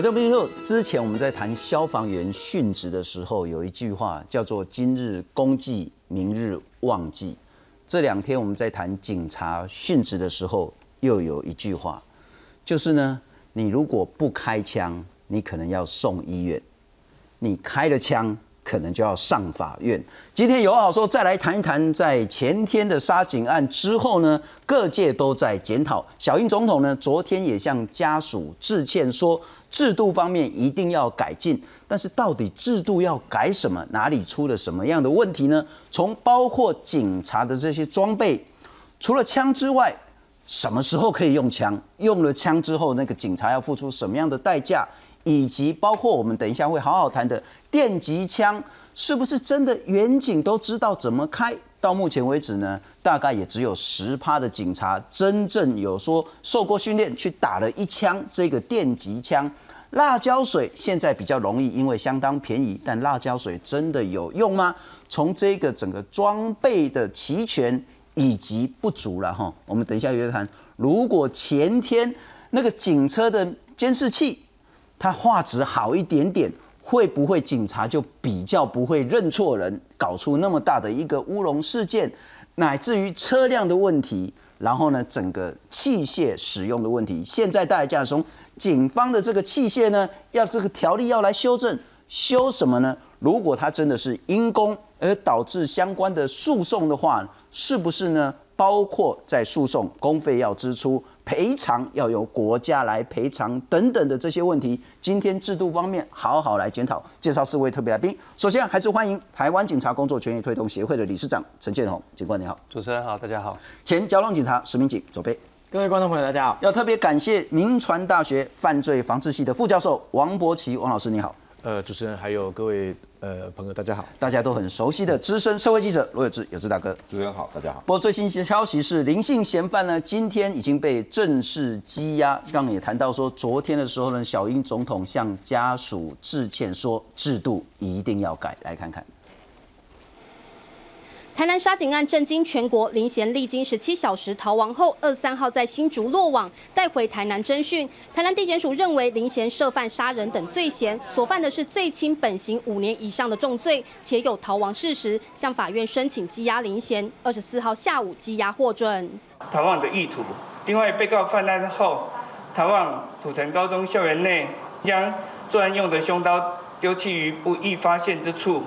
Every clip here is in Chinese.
我叫斌佑。之前我们在谈消防员殉职的时候，有一句话叫做“今日功绩，明日忘记”。这两天我们在谈警察殉职的时候，又有一句话，就是呢，你如果不开枪，你可能要送医院；你开了枪。可能就要上法院。今天有好说，再来谈一谈，在前天的杀警案之后呢，各界都在检讨。小英总统呢，昨天也向家属致歉，说制度方面一定要改进。但是到底制度要改什么？哪里出了什么样的问题呢？从包括警察的这些装备，除了枪之外，什么时候可以用枪？用了枪之后，那个警察要付出什么样的代价？以及包括我们等一下会好好谈的电击枪，是不是真的远景都知道怎么开？到目前为止呢，大概也只有十趴的警察真正有说受过训练去打了一枪这个电击枪。辣椒水现在比较容易，因为相当便宜，但辣椒水真的有用吗？从这个整个装备的齐全以及不足了哈，我们等一下约谈。如果前天那个警车的监视器。它画质好一点点，会不会警察就比较不会认错人，搞出那么大的一个乌龙事件，乃至于车辆的问题，然后呢，整个器械使用的问题，现在大家从警方的这个器械呢，要这个条例要来修正，修什么呢？如果它真的是因公而导致相关的诉讼的话，是不是呢？包括在诉讼公费要支出。赔偿要由国家来赔偿等等的这些问题，今天制度方面好好来检讨。介绍四位特别来宾，首先还是欢迎台湾警察工作权益推动协会的理事长陈建宏警官，你好。主持人好，大家好。前交通警察石明警左贝。各位观众朋友，大家好。要特别感谢民传大学犯罪防治系的副教授王博奇王老师，你好。呃，主持人还有各位。呃，朋友，大家好，大家都很熟悉的资深社会记者罗有志，有志大哥，主持人好，大家好。不过最新消息是，林姓嫌犯呢，今天已经被正式羁押。刚刚也谈到说，昨天的时候呢，小英总统向家属致歉，说制度一定要改，来看看。台南杀警案震惊全国，林贤历经十七小时逃亡后，二三号在新竹落网，带回台南侦讯。台南地检署认为林贤涉犯杀人等罪嫌，所犯的是最轻本刑五年以上的重罪，且有逃亡事实，向法院申请羁押林贤。二十四号下午羁押获准。逃亡的意图。另外，被告犯案后逃往土城高中校园内，将作案用的凶刀丢弃于不易发现之处。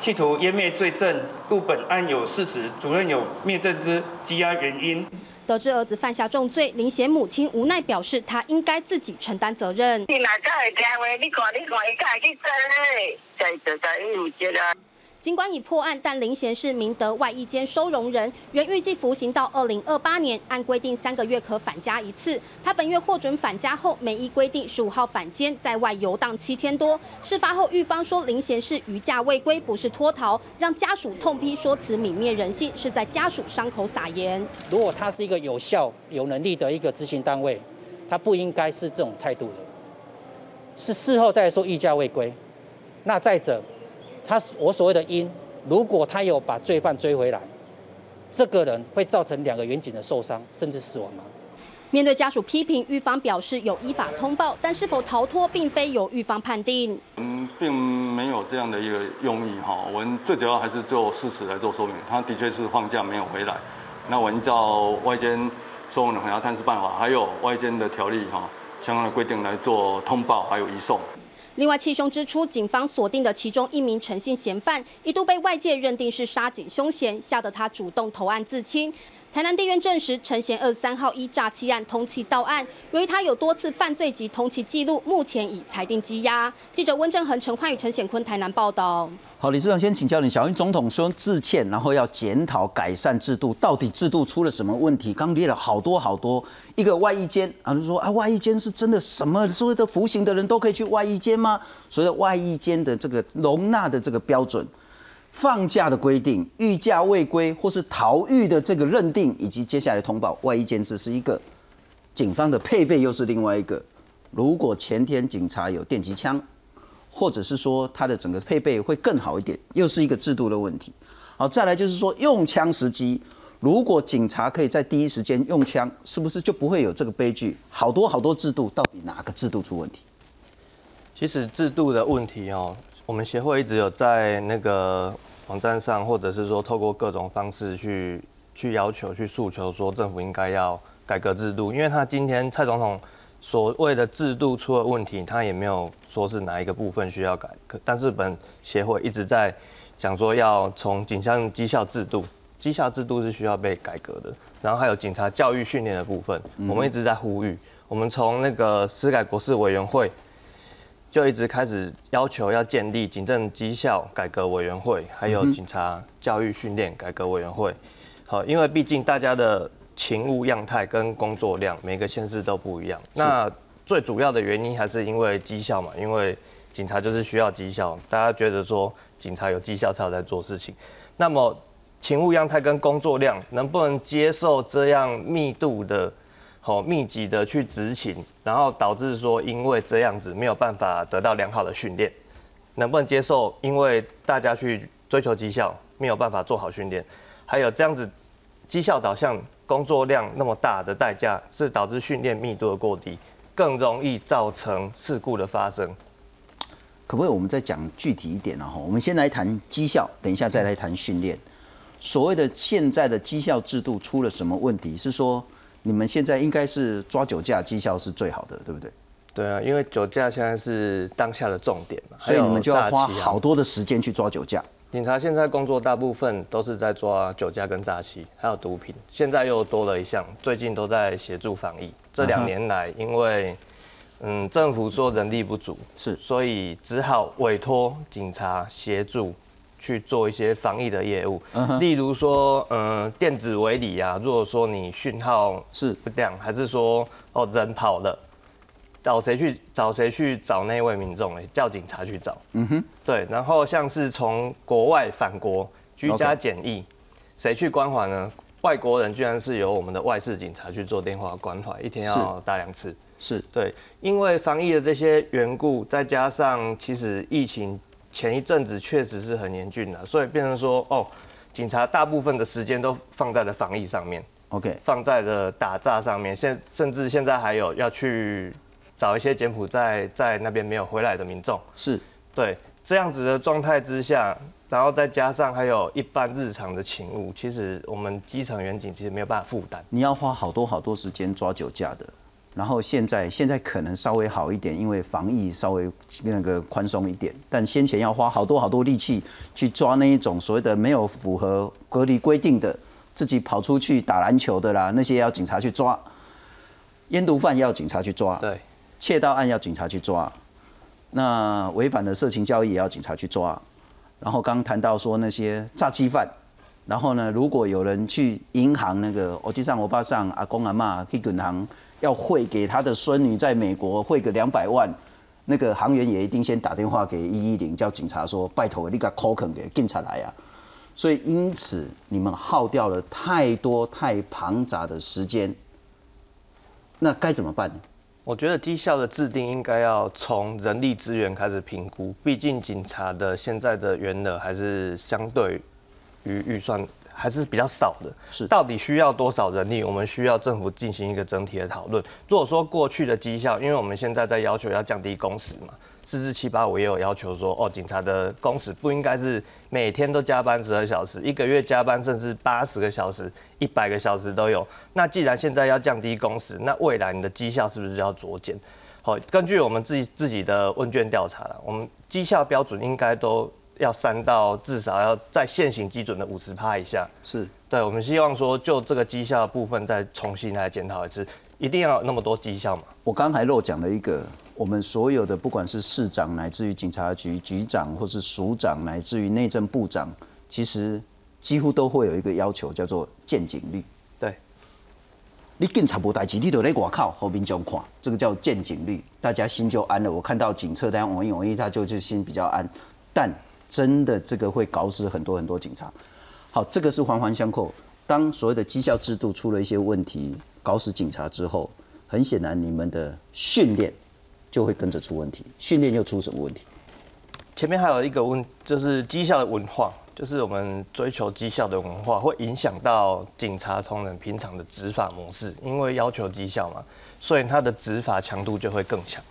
企图湮灭罪证，故本案有事实，主任有灭证之羁押原因。得知儿子犯下重罪，林贤母亲无奈表示，他应该自己承担责任。你哪敢会听话？你看，你看，伊敢会去做嘞？在在在，有责任。尽管已破案，但林贤是明德外衣间收容人，原预计服刑到二零二八年，按规定三个月可返家一次。他本月获准返家后，没依规定十五号返监，在外游荡七天多。事发后，狱方说林贤是余假未归，不是脱逃，让家属痛批说辞泯灭人性，是在家属伤口撒盐。如果他是一个有效、有能力的一个执行单位，他不应该是这种态度的。是事后再说余假未归，那再者。他我所谓的因，如果他有把罪犯追回来，这个人会造成两个远景的受伤甚至死亡吗？面对家属批评，狱方表示有依法通报，但是否逃脱并非由狱方判定。嗯，并没有这样的一个用意哈。我们最主要还是做事实来做说明。他的确是放假没有回来。那我们照外间收容人还要探视办法，还有外间的条例哈相关的规定来做通报，还有移送。另外，气凶之初，警方锁定的其中一名诚信嫌犯，一度被外界认定是杀警凶嫌，吓得他主动投案自清。台南地院证实，陈贤二三号一诈欺案通缉到案，由于他有多次犯罪及通缉记录，目前已裁定羁押。记者温正恒、陈焕宇、陈显坤台南报道。好，李市长先请教你，小英总统说致歉，然后要检讨改善制度，到底制度出了什么问题？刚列了好多好多，一个外衣间，啊，就说啊，外衣间是真的什么所谓的服刑的人都可以去外衣间吗？所谓的外衣间的这个容纳的这个标准。放假的规定、御驾未归或是逃狱的这个认定，以及接下来通报外衣监视是一个，警方的配备又是另外一个。如果前天警察有电击枪，或者是说它的整个配备会更好一点，又是一个制度的问题。好，再来就是说用枪时机，如果警察可以在第一时间用枪，是不是就不会有这个悲剧？好多好多制度，到底哪个制度出问题？其实制度的问题哦，我们协会一直有在那个网站上，或者是说透过各种方式去去要求、去诉求，说政府应该要改革制度。因为他今天蔡总统所谓的制度出了问题，他也没有说是哪一个部分需要改，可但是本协会一直在讲说要从警校绩效制度，绩效制度是需要被改革的。然后还有警察教育训练的部分，我们一直在呼吁，我们从那个司改国事委员会。就一直开始要求要建立警政绩效改革委员会，还有警察教育训练改革委员会。好，因为毕竟大家的勤务样态跟工作量，每个县市都不一样。那最主要的原因还是因为绩效嘛，因为警察就是需要绩效，大家觉得说警察有绩效才有在做事情。那么勤务样态跟工作量能不能接受这样密度的？好密集的去执勤，然后导致说因为这样子没有办法得到良好的训练，能不能接受？因为大家去追求绩效，没有办法做好训练，还有这样子绩效导向、工作量那么大的代价，是导致训练密度的过低，更容易造成事故的发生。可不可以我们再讲具体一点呢？哈，我们先来谈绩效，等一下再来谈训练。所谓的现在的绩效制度出了什么问题？是说？你们现在应该是抓酒驾绩效是最好的，对不对？对啊，因为酒驾现在是当下的重点嘛，所以你们就要花好多的时间去抓酒驾。警察现在工作大部分都是在抓酒驾跟诈欺，还有毒品。现在又多了一项，最近都在协助防疫。这两年来，因为嗯政府说人力不足，是，所以只好委托警察协助。去做一些防疫的业务，例如说，嗯，电子围篱啊，如果说你讯号是不亮，还是说哦人跑了，找谁去找谁去找那位民众？哎，叫警察去找。嗯哼，对。然后像是从国外返国居家检疫，谁去关怀呢？外国人居然是由我们的外事警察去做电话关怀，一天要打两次。是对，因为防疫的这些缘故，再加上其实疫情。前一阵子确实是很严峻的，所以变成说，哦，警察大部分的时间都放在了防疫上面，OK，放在了打诈上面，现甚至现在还有要去找一些柬埔寨在那边没有回来的民众，是对这样子的状态之下，然后再加上还有一般日常的勤务，其实我们基层员警其实没有办法负担，你要花好多好多时间抓酒驾的。然后现在现在可能稍微好一点，因为防疫稍微那个宽松一点。但先前要花好多好多力气去抓那一种所谓的没有符合隔离规定的，自己跑出去打篮球的啦，那些要警察去抓。烟毒贩要警察去抓，对，窃盗案要警察去抓，那违反的色情交易也要警察去抓。然后刚谈到说那些诈欺犯，然后呢，如果有人去银行那个，我记上我爸上阿公阿妈去银行。要汇给他的孙女在美国汇个两百万，那个行员也一定先打电话给一一零，叫警察说拜托你个 call 给警察来啊。所以因此你们耗掉了太多太庞杂的时间，那该怎么办呢？我觉得绩效的制定应该要从人力资源开始评估，毕竟警察的现在的员额还是相对于预算。还是比较少的，是到底需要多少人力？我们需要政府进行一个整体的讨论。如果说过去的绩效，因为我们现在在要求要降低工时嘛，四至七八我也有要求说，哦，警察的工时不应该是每天都加班十二小时，一个月加班甚至八十个小时、一百个小时都有。那既然现在要降低工时，那未来你的绩效是不是要酌减？好，根据我们自己自己的问卷调查了，我们绩效标准应该都。要三到至少要在现行基准的五十趴以下，是对。我们希望说，就这个绩效部分再重新来检讨一次，一定要那么多绩效嘛？我刚才漏讲了一个，我们所有的不管是市长，乃至于警察局局长，或是署长，乃至于内政部长，其实几乎都会有一个要求，叫做见警率。对，你警察不代志，你都在外靠后面就看，这个叫见警率，大家心就安了。我看到警车，大家往一往一，他就就心比较安，但。真的这个会搞死很多很多警察。好，这个是环环相扣。当所谓的绩效制度出了一些问题，搞死警察之后，很显然你们的训练就会跟着出问题。训练又出什么问题？前面还有一个问，就是绩效的文化，就是我们追求绩效的文化，会影响到警察同仁平常的执法模式。因为要求绩效嘛，所以他的执法强度就会更强。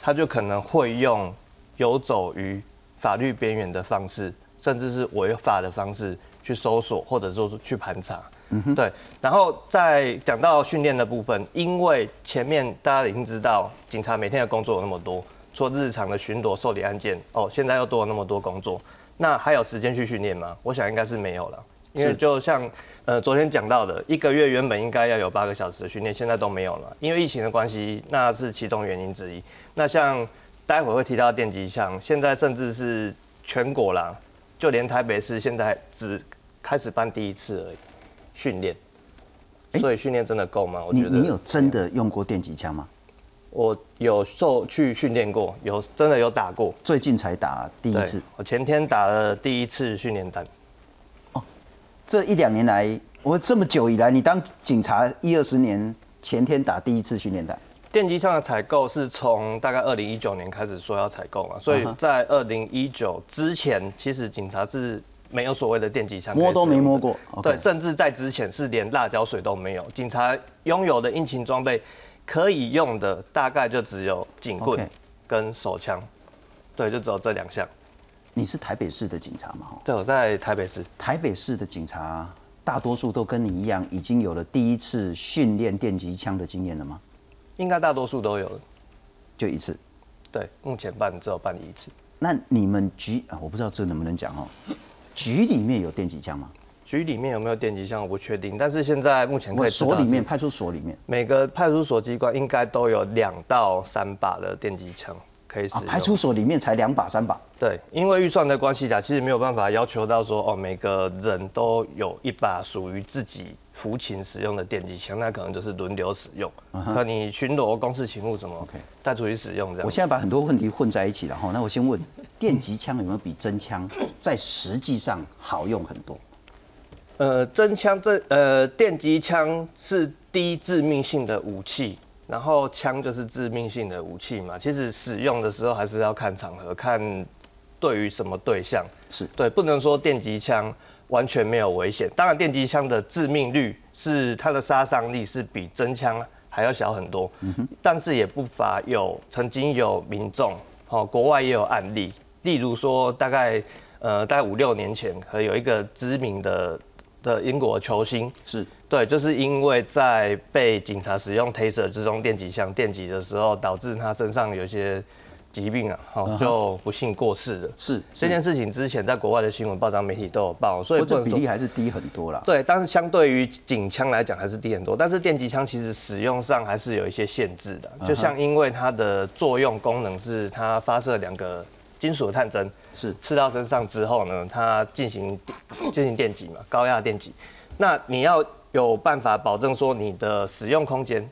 他就可能会用游走于法律边缘的方式，甚至是违法的方式去搜索，或者说去盘查。嗯哼，对。然后再讲到训练的部分，因为前面大家已经知道，警察每天的工作有那么多，做日常的巡逻、受理案件，哦，现在又多了那么多工作，那还有时间去训练吗？我想应该是没有了，因为就像呃昨天讲到的，一个月原本应该要有八个小时的训练，现在都没有了，因为疫情的关系，那是其中原因之一。那像待会会提到电击枪，现在甚至是全国啦，就连台北市现在只开始办第一次而已。训练，所以训练真的够吗？我觉得你有真的用过电击枪吗？我有受去训练过，有真的有打过，最近才打第一次。我前天打了第一次训练单。哦，这一两年来，我这么久以来，你当警察一二十年，前天打第一次训练单。电击枪的采购是从大概二零一九年开始说要采购嘛，所以在二零一九之前，其实警察是。没有所谓的电击枪，摸都没摸过。对，甚至在之前是连辣椒水都没有。警察拥有的应勤装备可以用的大概就只有警棍跟手枪，对，就只有这两项。你是台北市的警察吗？对，我在台北市。台北市的警察大多数都跟你一样，已经有了第一次训练电击枪的经验了吗？应该大多数都有，就一次。对，目前办只有办一次。那你们局啊，我不知道这能不能讲哦。局里面有电击枪吗？局里面有没有电击枪我不确定，但是现在目前可以所里面派出所里面每个派出所机关应该都有两到三把的电击枪可以使用。派出所里面才两把三把？对，因为预算的关系啊，其实没有办法要求到说哦每个人都有一把属于自己。服勤使用的电击枪，那可能就是轮流使用。可你巡逻、公事勤务什么，带出去使用这样。我现在把很多问题混在一起了哈，那我先问，电击枪有没有比真枪 在实际上好用很多？呃，真枪这呃电击枪是低致命性的武器，然后枪就是致命性的武器嘛。其实使用的时候还是要看场合，看对于什么对象。是对，不能说电击枪。完全没有危险。当然，电击枪的致命率是它的杀伤力是比真枪还要小很多。嗯但是也不乏有曾经有民众，哦，国外也有案例，例如说大概呃大概五六年前，和有一个知名的的英国球星，是对，就是因为在被警察使用 Taser 之中电击枪电击的时候，导致他身上有一些。疾病啊，好就不幸过世了。是这件事情之前在国外的新闻报章媒体都有报，所以这比例还是低很多啦。对，但是相对于警枪来讲还是低很多。但是电击枪其实使用上还是有一些限制的，就像因为它的作用功能是它发射两个金属探针，是刺到身上之后呢，它进行进行电击嘛，高压电击。那你要有办法保证说你的使用空间，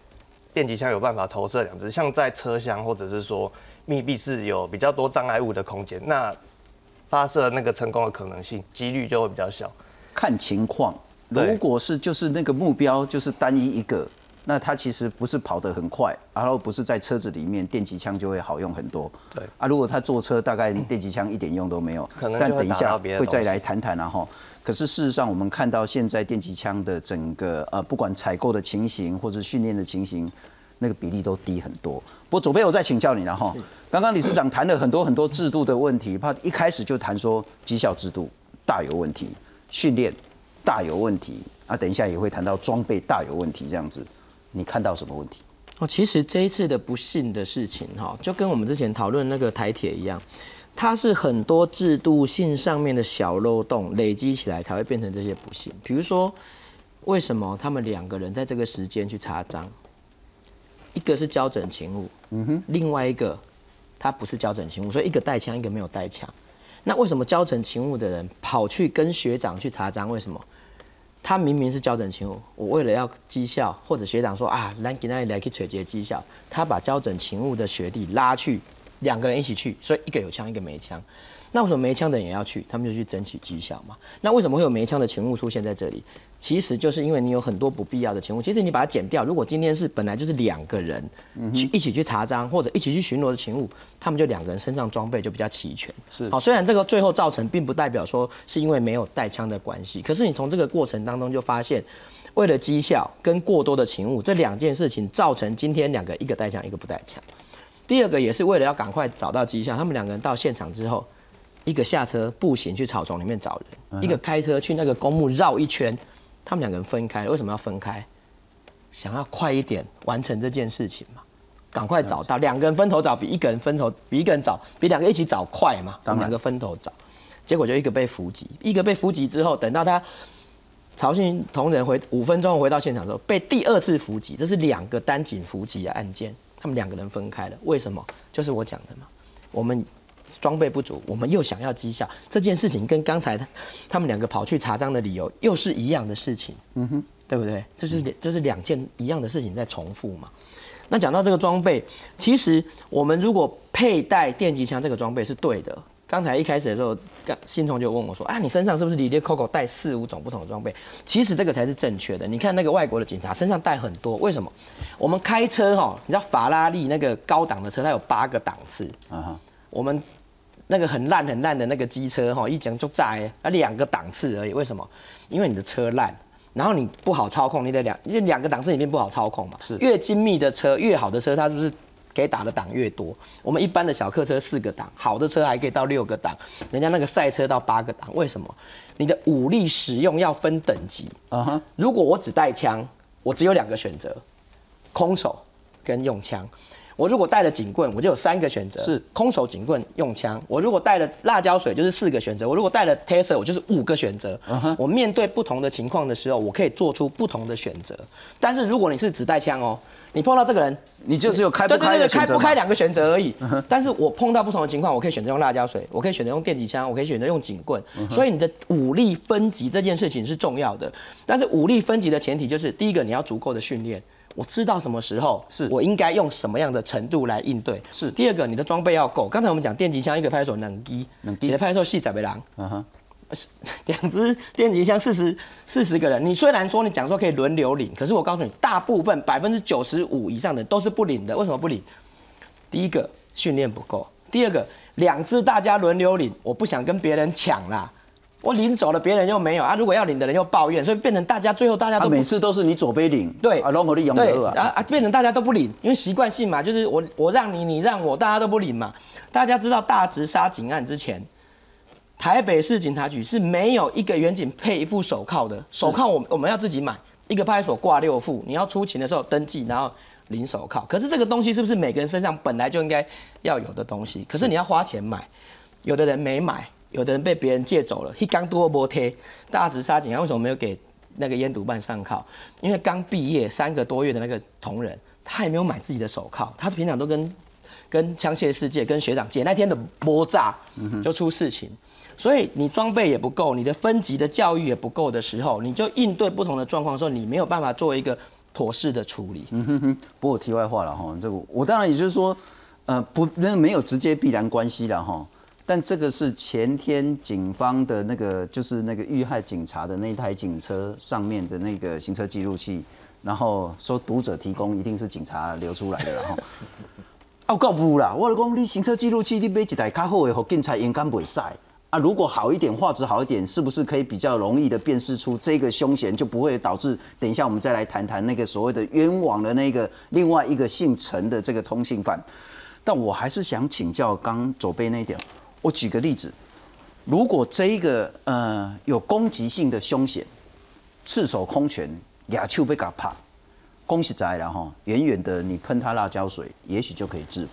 电击枪有办法投射两只，像在车厢或者是说。密闭室有比较多障碍物的空间，那发射那个成功的可能性几率就会比较小。看情况，如果是就是那个目标就是单一一个，那它其实不是跑得很快，然后不是在车子里面，电击枪就会好用很多。对啊，如果他坐车，大概电击枪一点用都没有。可能但等一下会再来谈谈啊哈。可是事实上，我们看到现在电击枪的整个呃，不管采购的情形或者训练的情形。那个比例都低很多。不过左边我再请教你了哈。刚刚理事长谈了很多很多制度的问题，怕一开始就谈说绩效制度大有问题，训练大有问题啊。等一下也会谈到装备大有问题这样子。你看到什么问题？哦，其实这一次的不幸的事情哈，就跟我们之前讨论那个台铁一样，它是很多制度性上面的小漏洞累积起来才会变成这些不幸。比如说，为什么他们两个人在这个时间去查章？一个是交整勤务，嗯哼，另外一个他不是交整勤务，所以一个带枪，一个没有带枪。那为什么交整勤务的人跑去跟学长去查章？为什么？他明明是交整勤务，我为了要绩效，或者学长说啊，来给那里来去取决绩效，他把交整勤务的学弟拉去，两个人一起去，所以一个有枪，一个没枪。那为什么没枪的人也要去？他们就去争取绩效嘛。那为什么会有没枪的勤务出现在这里？其实就是因为你有很多不必要的勤务。其实你把它减掉，如果今天是本来就是两个人去一起去查章或者一起去巡逻的勤务，他们就两个人身上装备就比较齐全。是好，虽然这个最后造成并不代表说是因为没有带枪的关系，可是你从这个过程当中就发现，为了绩效跟过多的勤务这两件事情造成今天两个一个带枪一个不带枪。第二个也是为了要赶快找到绩效，他们两个人到现场之后，一个下车步行去草丛里面找人，一个开车去那个公墓绕一圈，他们两个人分开，为什么要分开？想要快一点完成这件事情嘛，赶快找到两个人分头找，比一个人分头比一个人找比两个一起找快嘛，两个分头找，结果就一个被伏击，一个被伏击之后，等到他曹姓同仁回五分钟回到现场之后，被第二次伏击，这是两个单警伏击的案件，他们两个人分开了，为什么？就是我讲的嘛，我们装备不足，我们又想要绩效，这件事情跟刚才他他们两个跑去查账的理由又是一样的事情，嗯哼。对不对？就是就是两件一样的事情在重复嘛。那讲到这个装备，其实我们如果佩戴电击枪这个装备是对的。刚才一开始的时候，刚新虫就问我说：“啊，你身上是不是里里扣扣带四五种不同的装备？”其实这个才是正确的。你看那个外国的警察身上带很多，为什么？我们开车哈，你知道法拉利那个高档的车，它有八个档次啊。我们那个很烂很烂的那个机车哈，一讲就炸，啊两个档次而已。为什么？因为你的车烂。然后你不好操控，你的两因为两个档次里面不好操控嘛，是越精密的车越好的车，它是不是给打的档越多？我们一般的小客车四个档，好的车还可以到六个档，人家那个赛车到八个档，为什么？你的武力使用要分等级啊哈。如果我只带枪，我只有两个选择，空手跟用枪。我如果带了警棍，我就有三个选择：是空手警棍用枪。我如果带了辣椒水，就是四个选择；我如果带了 taser，我就是五个选择。我面对不同的情况的时候，我可以做出不同的选择。但是如果你是只带枪哦，你碰到这个人，你就只有开不开的开不开两个选择而已。但是我碰到不同的情况，我可以选择用辣椒水，我可以选择用电击枪，我可以选择用警棍。所以你的武力分级这件事情是重要的。但是武力分级的前提就是，第一个你要足够的训练。我知道什么时候是我应该用什么样的程度来应对。是第二个，你的装备要够。刚才我们讲电击枪，一个派出所能击，几个派出所细仔背狼，嗯哼，两支电击枪四十四十个人。你虽然说你讲说可以轮流领，可是我告诉你，大部分百分之九十五以上的都是不领的。为什么不领？第一个训练不够，第二个两支大家轮流领，我不想跟别人抢啦。我领走了，别人又没有啊！如果要领的人又抱怨，所以变成大家最后大家都每次都是你左边领，对啊，然啊啊，变成大家都不领，因为习惯性嘛，就是我我让你，你让我，大家都不领嘛。大家知道大直杀警案之前，台北市警察局是没有一个远警配一副手铐的，手铐我我们要自己买，一个派出所挂六副，你要出勤的时候登记，然后领手铐。可是这个东西是不是每个人身上本来就应该要有的东西？可是你要花钱买，有的人没买。有的人被别人借走了，一刚多波贴大直杀警，为什么没有给那个烟毒办上铐？因为刚毕业三个多月的那个同仁，他也没有买自己的手铐，他平常都跟跟枪械世界跟学长借，那天的波炸就出事情，所以你装备也不够，你的分级的教育也不够的时候，你就应对不同的状况的时候，你没有办法做一个妥适的处理。嗯哼哼。不过题外话了哈，这个我当然也就是说，呃，不，那没有直接必然关系了哈。但这个是前天警方的那个，就是那个遇害警察的那台警车上面的那个行车记录器，然后说读者提供，一定是警察流出来的，然后，啊，告不啦，我讲你行车记录器你买一台较好的，和警察应该袂使啊。如果好一点，画质好一点，是不是可以比较容易的辨识出这个凶嫌，就不会导致等一下我们再来谈谈那个所谓的冤枉的那个另外一个姓陈的这个通信犯？但我还是想请教刚左边那一点。我举个例子，如果这一个呃有攻击性的凶险，赤手空拳，亚丘被嘎怕，恭喜在了哈，远远的你喷他辣椒水，也许就可以制服。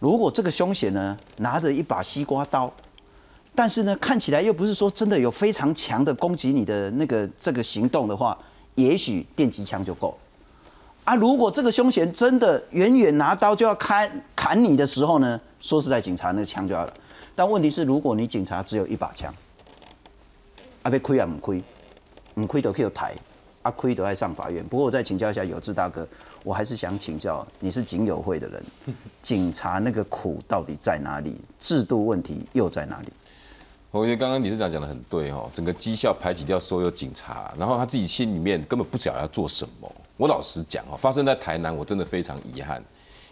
如果这个凶险呢拿着一把西瓜刀，但是呢看起来又不是说真的有非常强的攻击你的那个这个行动的话，也许电击枪就够。啊，如果这个凶险真的远远拿刀就要砍砍你的时候呢，说实在，警察那个枪就要了。但问题是，如果你警察只有一把枪，啊，被亏啊，唔亏，唔亏都可以抬，啊，亏都爱上法院。不过我再请教一下有志大哥，我还是想请教，你是警友会的人，警察那个苦到底在哪里？制度问题又在哪里？我觉得刚刚理事长讲的很对哦，整个绩效排挤掉所有警察，然后他自己心里面根本不晓得要做什么。我老实讲哦，发生在台南，我真的非常遗憾。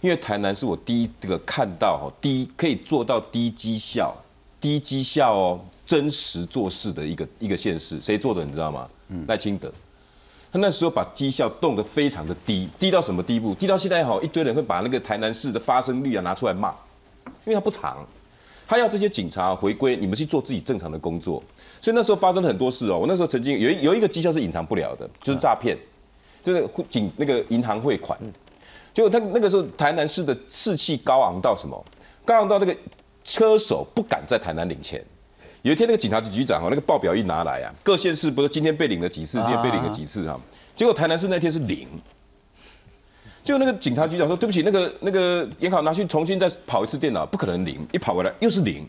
因为台南是我第一这个看到哈，第一可以做到低绩效、低绩效哦，真实做事的一个一个县市，谁做的你知道吗？赖清德，他那时候把绩效动得非常的低，低到什么地步？低到现在哈，一堆人会把那个台南市的发生率啊拿出来骂，因为他不长，他要这些警察回归，你们去做自己正常的工作。所以那时候发生了很多事哦。我那时候曾经有有一个绩效是隐藏不了的，就是诈骗，就是警那个银行汇款。结果他那个时候台南市的士气高昂到什么？高昂到那个车手不敢在台南领钱。有一天那个警察局局长哦，那个报表一拿来啊，各县市不是今天被领了几次，今天被领了几次啊？结果台南市那天是零。就那个警察局长说：“对不起，那个那个银行拿去重新再跑一次电脑，不可能零，一跑回来又是零。”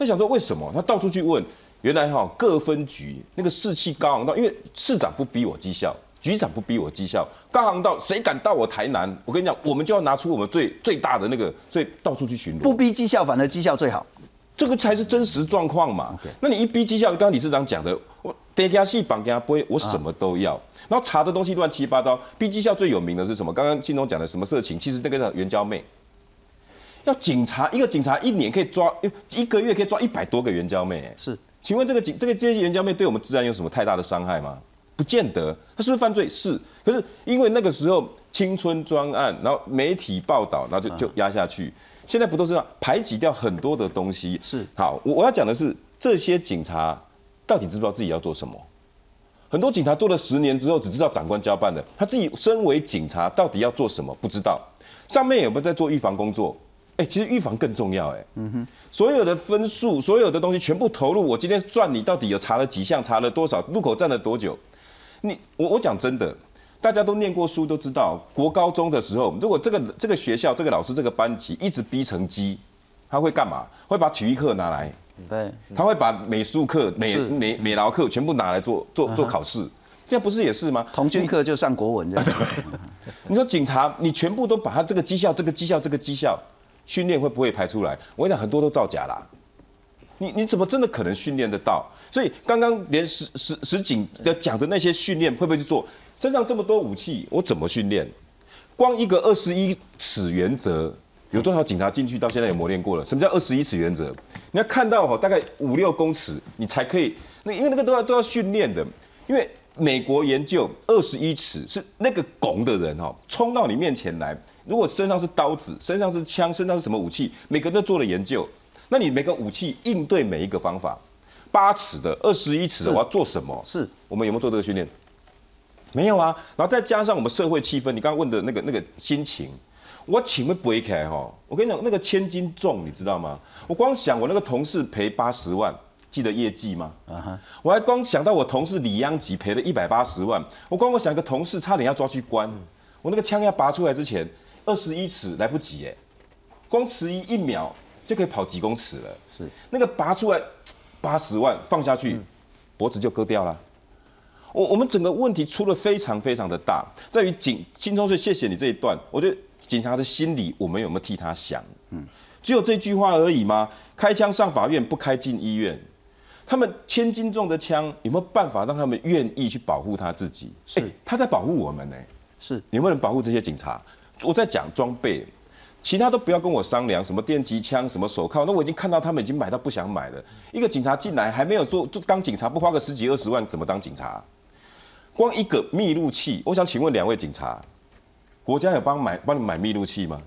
他想说为什么？他到处去问，原来哈各分局那个士气高昂到，因为市长不逼我绩效。局长不逼我绩效，高行到谁敢到我台南？我跟你讲，我们就要拿出我们最最大的那个，所以到处去巡逻。不逼绩效，反而绩效最好，这个才是真实状况嘛。那你一逼绩效，刚刚李市长讲的，我叠加戏绑加不会，我什么都要。然后查的东西乱七八糟。逼绩效最有名的是什么？刚刚信东讲的什么色情？其实那个叫援交妹。要警察一个警察一年可以抓，一个月可以抓一百多个援交妹。是，请问这个警这个这些援交妹对我们治安有什么太大的伤害吗？不见得，他是不是犯罪？是，可是因为那个时候青春专案，然后媒体报道，然后就就压下去。现在不都是排挤掉很多的东西？是，好，我我要讲的是这些警察到底知不知道自己要做什么？很多警察做了十年之后，只知道长官交办的，他自己身为警察到底要做什么不知道。上面有没有在做预防工作？哎，其实预防更重要。哎，嗯哼，所有的分数，所有的东西全部投入。我今天赚你到底有查了几项？查了多少？路口站了多久？你我我讲真的，大家都念过书，都知道国高中的时候，如果这个这个学校这个老师这个班级一直逼成绩，他会干嘛？会把体育课拿来，对，他会把美术课、美美美劳课全部拿来做做做考试。现在不是也是吗？童军课就上国文这样。你说警察，你全部都把他这个绩效、这个绩效、这个绩效训练会不会排出来？我跟你讲，很多都造假啦。你你怎么真的可能训练得到？所以刚刚连实实实景的讲的那些训练会不会去做？身上这么多武器，我怎么训练？光一个二十一尺原则，有多少警察进去到现在也磨练过了？什么叫二十一尺原则？你要看到哈，大概五六公尺，你才可以。那因为那个都要都要训练的。因为美国研究二十一尺是那个拱的人哈，冲到你面前来，如果身上是刀子，身上是枪，身上是什么武器，每个人都做了研究。那你每个武器应对每一个方法，八尺的、二十一尺的，我要做什么？是我们有没有做这个训练？没有啊。然后再加上我们社会气氛，你刚刚问的那个那个心情，我请问不会开哈？我跟你讲，那个千斤重，你知道吗？我光想我那个同事赔八十万，记得业绩吗？啊哈！我还光想到我同事李央吉赔了一百八十万，我光我想一个同事差点要抓去关，我那个枪要拔出来之前，二十一尺来不及耶，光迟疑一秒。就可以跑几公尺了，是那个拔出来八十万放下去，脖子就割掉了。我我们整个问题出了非常非常的大，在于警新中岁，谢谢你这一段。我觉得警察的心理，我们有没有替他想？嗯，只有这句话而已吗？开枪上法院，不开进医院，他们千斤重的枪，有没有办法让他们愿意去保护他自己？是他在保护我们呢？是有没有人保护这些警察？我在讲装备。其他都不要跟我商量，什么电击枪、什么手铐，那我已经看到他们已经买到不想买了。一个警察进来还没有做，就当警察不花个十几二十万，怎么当警察？光一个密录器，我想请问两位警察，国家有帮买帮你买密录器吗？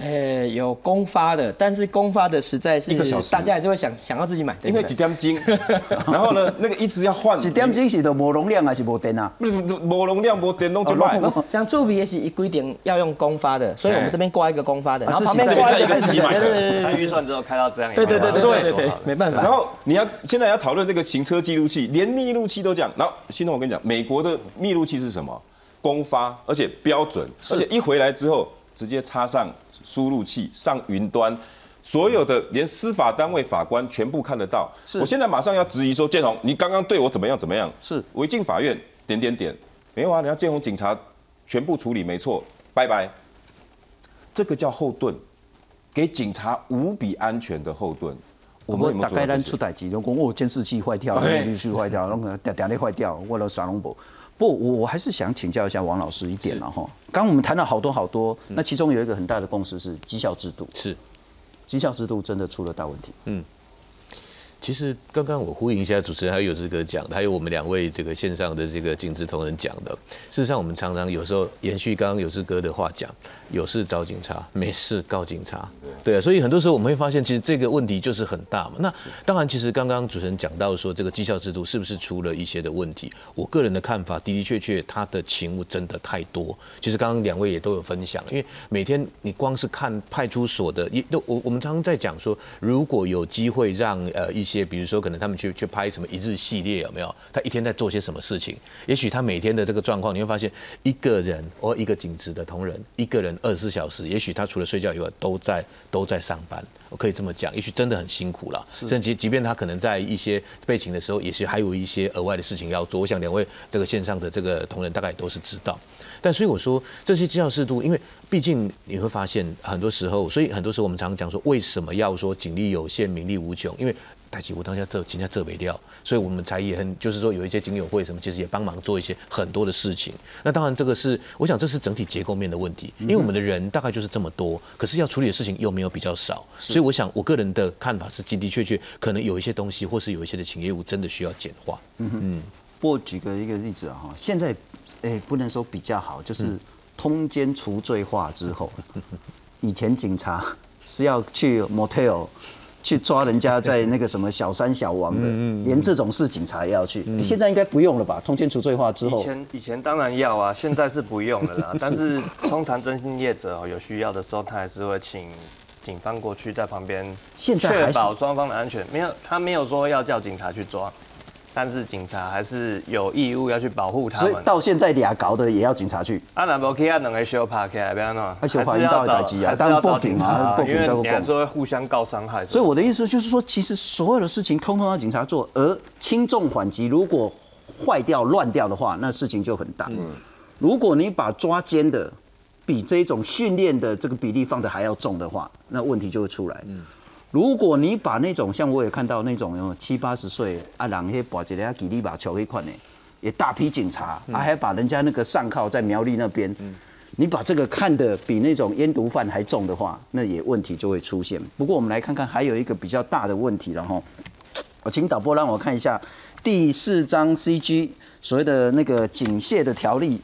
呃，有公发的，但是公发的实在是一个小时，大家还是会想想要自己买，因为几点金，然后呢，那个一直要换，几点金是的无容量还是无电啊？不是无容量无电弄就卖。像作弊也是一规定要用公发的，所以我们这边挂一个公发的，然后旁边挂一个自己买的。开预算之后开到这样，对对对对对对，没办法。然后你要现在要讨论这个行车记录器，连密录器都这样。然后，新东我跟你讲，美国的密录器是什么？公发，而且标准，而且一回来之后直接插上。输入器上云端，所有的连司法单位法官全部看得到。我现在马上要质疑说，建宏，你刚刚对我怎么样怎么样？是，我一进法院，点点点，没有啊，你要建宏警察全部处理，没错，拜拜。这个叫后盾，给警察无比安全的后盾。我们大概咱出代志，如果我监视器坏掉，监视器坏掉，弄个点点坏掉，我了耍龙博。不，我我还是想请教一下王老师一点了哈。刚我们谈了好多好多，那其中有一个很大的共识是绩效制度。是，绩效制度真的出了大问题。嗯，其实刚刚我呼应一下主持人还有这个讲的，还有我们两位这个线上的这个警职同仁讲的。事实上，我们常常有时候延续刚刚有志哥的话讲，有事找警察，没事告警察。对啊，所以很多时候我们会发现，其实这个问题就是很大嘛。那当然，其实刚刚主持人讲到说，这个绩效制度是不是出了一些的问题？我个人的看法的的确确，他的勤务真的太多。其实刚刚两位也都有分享，因为每天你光是看派出所的，也都我我们常常在讲说，如果有机会让呃一些，比如说可能他们去去拍什么一日系列有没有？他一天在做些什么事情？也许他每天的这个状况，你会发现一个人或一个警职的同仁，一个人二十四小时，也许他除了睡觉以外都在都在上班。我可以这么讲，也许真的很辛苦了。甚至即便他可能在一些备勤的时候，也是还有一些额外的事情要做。我想两位这个线上的这个同仁大概都是知道。但所以我说这些绩效制度，因为毕竟你会发现很多时候，所以很多时候我们常常讲说，为什么要说警力有限、名利无穷？因为太极，我当下这今天这没料，所以我们才也很就是说有一些警友会什么，其实也帮忙做一些很多的事情。那当然这个是我想这是整体结构面的问题，因为我们的人大概就是这么多，可是要处理的事情又没有比较少，所以我想我个人的看法是的的确确可能有一些东西或是有一些的情业务真的需要简化。嗯嗯。不过举个一个例子啊哈，现在诶不能说比较好，就是通奸除罪化之后，以前警察是要去 motel。去抓人家在那个什么小三小王的，连这种事警察也要去。你现在应该不用了吧？通奸除罪化之后，以前以前当然要啊，现在是不用了啦。但是通常征信业者有需要的时候，他还是会请警方过去在旁边，确保双方的安全。没有，他没有说要叫警察去抓。但是警察还是有义务要去保护他们。所以到现在俩搞的也要警察去。啊，那不可以啊，两个修爬起来，不要弄。还修爬一道打击啊，当然报警啊，因为你还说互相告伤害。所以我的意思就是说，其实所有的事情通通要警察做，而轻重缓急，如果坏掉乱掉的话，那事情就很大。嗯。如果你把抓奸的比这种训练的这个比例放的还要重的话，那问题就会出来。嗯。如果你把那种像我也看到那种有七八十岁啊，人些把一个吉利把球一款呢，也大批警察，啊还把人家那个上铐在苗栗那边，你把这个看得比那种烟毒贩还重的话，那也问题就会出现。不过我们来看看还有一个比较大的问题了哈，我请导播让我看一下第四章 CG 所谓的那个警械的条例，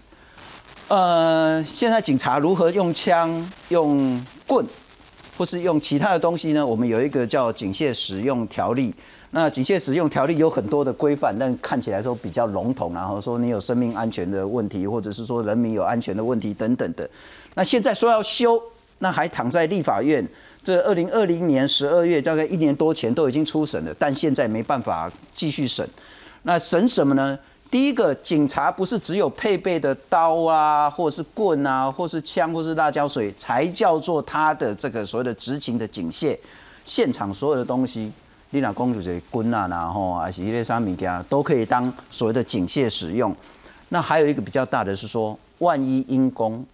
呃，现在警察如何用枪用棍？或是用其他的东西呢？我们有一个叫警械使用条例。那警械使用条例有很多的规范，但看起来说比较笼统，然后说你有生命安全的问题，或者是说人民有安全的问题等等的。那现在说要修，那还躺在立法院。这二零二零年十二月，大概一年多前都已经出审了，但现在没办法继续审。那审什么呢？第一个，警察不是只有配备的刀啊，或是棍啊，或是枪，或是辣椒水，才叫做他的这个所谓的执勤的警械。现场所有的东西，你那公主这棍啊，然后还是一类啥物件，都可以当所谓的警械使用。那还有一个比较大的是说，万一因公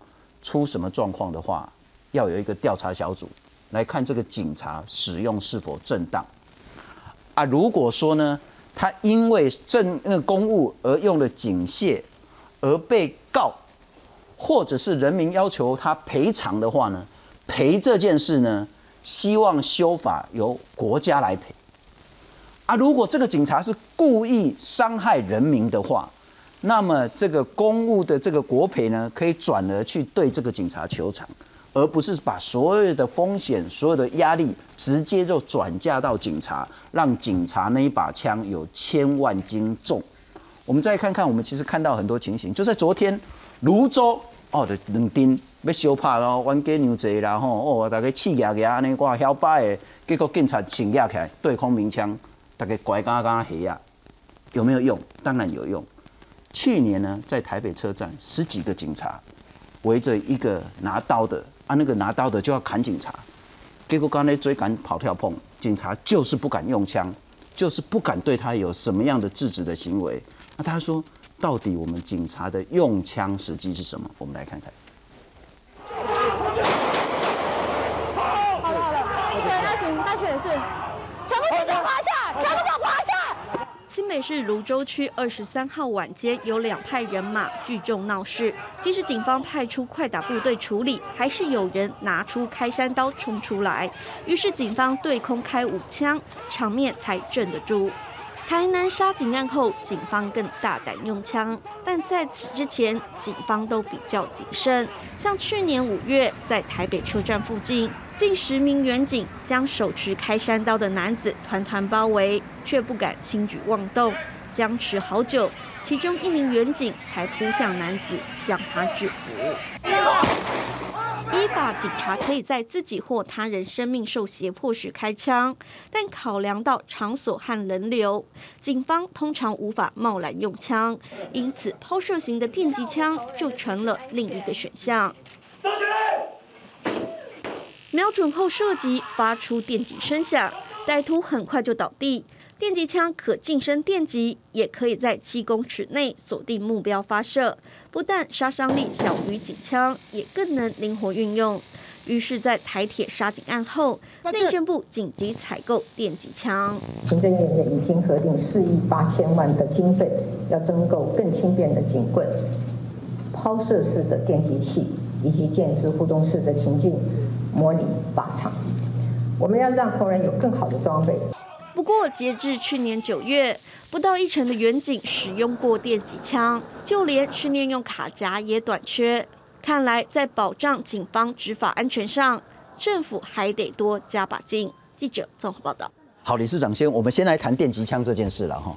出什么状况的话，要有一个调查小组来看这个警察使用是否正当。啊，如果说呢？他因为政那公务而用了警械，而被告，或者是人民要求他赔偿的话呢，赔这件事呢，希望修法由国家来赔。啊，如果这个警察是故意伤害人民的话，那么这个公务的这个国赔呢，可以转而去对这个警察求偿。而不是把所有的风险、所有的压力直接就转嫁到警察，让警察那一把枪有千万斤重。我们再看看，我们其实看到很多情形，就在昨天，泸州哦的冷丁要修怕咯，冤家牛贼啦吼，哦大家气压压安尼挂晓摆的，结果警察请压起来对空鸣枪，大家拐刚刚黑啊，有没有用？当然有用。去年呢，在台北车站，十几个警察围着一个拿刀的。啊，那个拿刀的就要砍警察，结果刚才追赶跑跳碰，警察就是不敢用枪，就是不敢对他有什么样的制止的行为。那他说，到底我们警察的用枪时机是什么？我们来看看。好了好了，对，那请那请是，全部给我趴下，全部给我趴下。新北市泸州区二十三号晚间有两派人马聚众闹事，即使警方派出快打部队处理，还是有人拿出开山刀冲出来，于是警方对空开五枪，场面才镇得住。台南杀警案后，警方更大胆用枪，但在此之前，警方都比较谨慎。像去年五月，在台北车站附近，近十名远警将手持开山刀的男子团团包围，却不敢轻举妄动，僵持好久，其中一名远警才扑向男子，将他制服。依法，警察可以在自己或他人生命受胁迫时开枪，但考量到场所和人流，警方通常无法贸然用枪，因此抛射型的电击枪就成了另一个选项。瞄准后射击，发出电击声响，歹徒很快就倒地。电击枪可近身电击，也可以在七公尺内锁定目标发射，不但杀伤力小于警枪，也更能灵活运用。于是，在台铁杀警案后，内政部紧急采购电击枪。行政院也已经核定四亿八千万的经费，要增购更轻便的警棍、抛射式的电击器以及建设互动式的情境模拟靶场。我们要让同仁有更好的装备。不过，截至去年九月，不到一成的远景使用过电击枪，就连训练用卡夹也短缺。看来，在保障警方执法安全上，政府还得多加把劲。记者综合报道。好，理事长先，我们先来谈电击枪这件事了哈。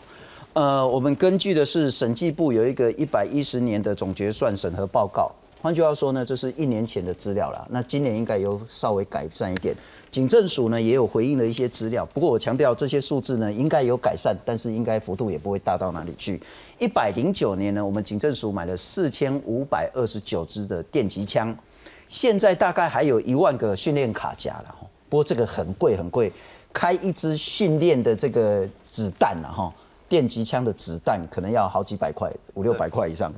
呃，我们根据的是审计部有一个一百一十年的总决算审核报告，换句话说呢，这是一年前的资料了。那今年应该有稍微改善一点。警政署呢也有回应了一些资料，不过我强调这些数字呢应该有改善，但是应该幅度也不会大到哪里去。一百零九年呢，我们警政署买了四千五百二十九支的电击枪，现在大概还有一万个训练卡夹了哈。不过这个很贵很贵，开一支训练的这个子弹了哈，电击枪的子弹可能要好几百块，五六百块以上。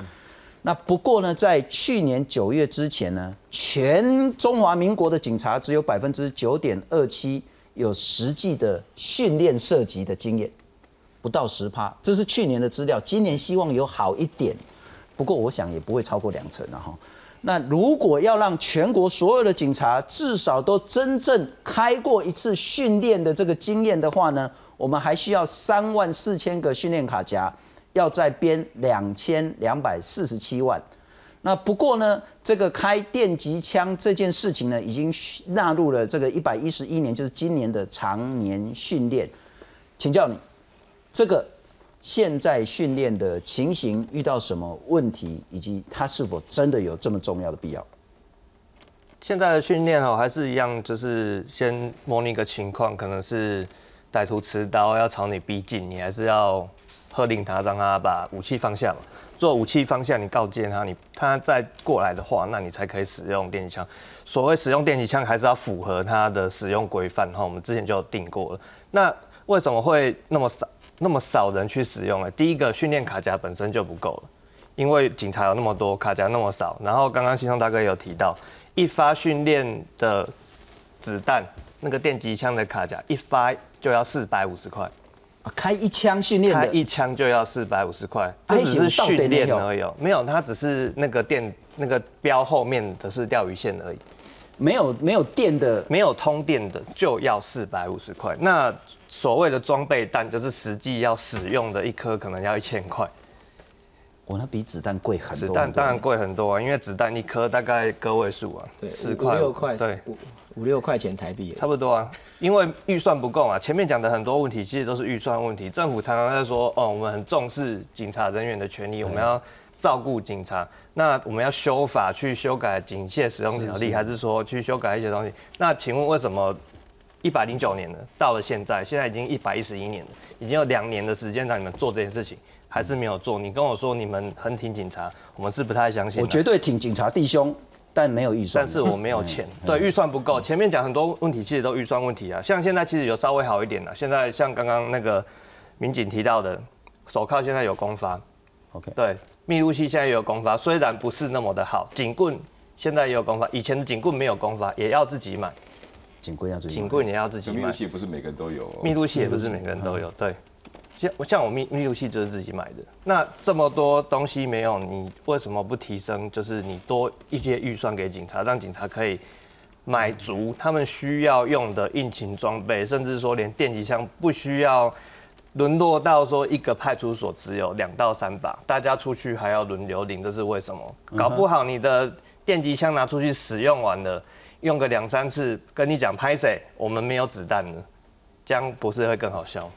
那不过呢，在去年九月之前呢，全中华民国的警察只有百分之九点二七有实际的训练射击的经验，不到十趴，这是去年的资料。今年希望有好一点，不过我想也不会超过两成了哈。那如果要让全国所有的警察至少都真正开过一次训练的这个经验的话呢，我们还需要三万四千个训练卡夹。要再编两千两百四十七万，那不过呢，这个开电击枪这件事情呢，已经纳入了这个一百一十一年，就是今年的常年训练。请教你，这个现在训练的情形遇到什么问题，以及它是否真的有这么重要的必要？现在的训练哦，还是一样，就是先模拟一个情况，可能是歹徒持刀要朝你逼近，你还是要。喝令他让他把武器放下嘛，做武器放下，你告诫他，你他再过来的话，那你才可以使用电击枪。所谓使用电击枪，还是要符合它的使用规范哈。我们之前就定过了。那为什么会那么少那么少人去使用呢？第一个，训练卡夹本身就不够了，因为警察有那么多，卡夹那么少。然后刚刚新松大哥有提到，一发训练的子弹，那个电击枪的卡夹一发就要四百五十块。开一枪训练，开一枪就要四百五十块，这只是训练而已，没有，它只是那个电那个标后面的是钓鱼线而已，没有没有电的，没有通电的就要四百五十块。那所谓的装备弹就是实际要使用的一颗可能要一千块，我那比子弹贵很多，子弹当然贵很多啊，因为子弹一颗大概个位数啊，四块六块，对。五六块钱台币，差不多啊，因为预算不够嘛。前面讲的很多问题，其实都是预算问题。政府常常在说，哦，我们很重视警察人员的权利，我们要照顾警察。那我们要修法去修改警械使用条例，还是说去修改一些东西？那请问为什么一百零九年了，到了现在，现在已经一百一十一年了，已经有两年的时间让你们做这件事情，还是没有做？你跟我说你们很挺警察，我们是不太相信。我绝对挺警察弟兄。但没有预算，但是我没有钱，对预算不够。前面讲很多问题，其实都预算问题啊。像现在其实有稍微好一点了。现在像刚刚那个民警提到的，手铐现在有公发，OK，对，密录器现在也有公发，虽然不是那么的好。警棍现在也有公发，以前的警棍没有公发，也要自己买。警棍要自己，警棍也要自己买。密录器不是每个人都有，密录器也不是每个人都有，对。像像我密密录器就是自己买的，那这么多东西没有，你为什么不提升？就是你多一些预算给警察，让警察可以买足他们需要用的应勤装备，甚至说连电击枪不需要沦落到说一个派出所只有两到三把，大家出去还要轮流领，这是为什么？搞不好你的电击枪拿出去使用完了，用个两三次，跟你讲拍谁，我们没有子弹了，这样不是会更好笑？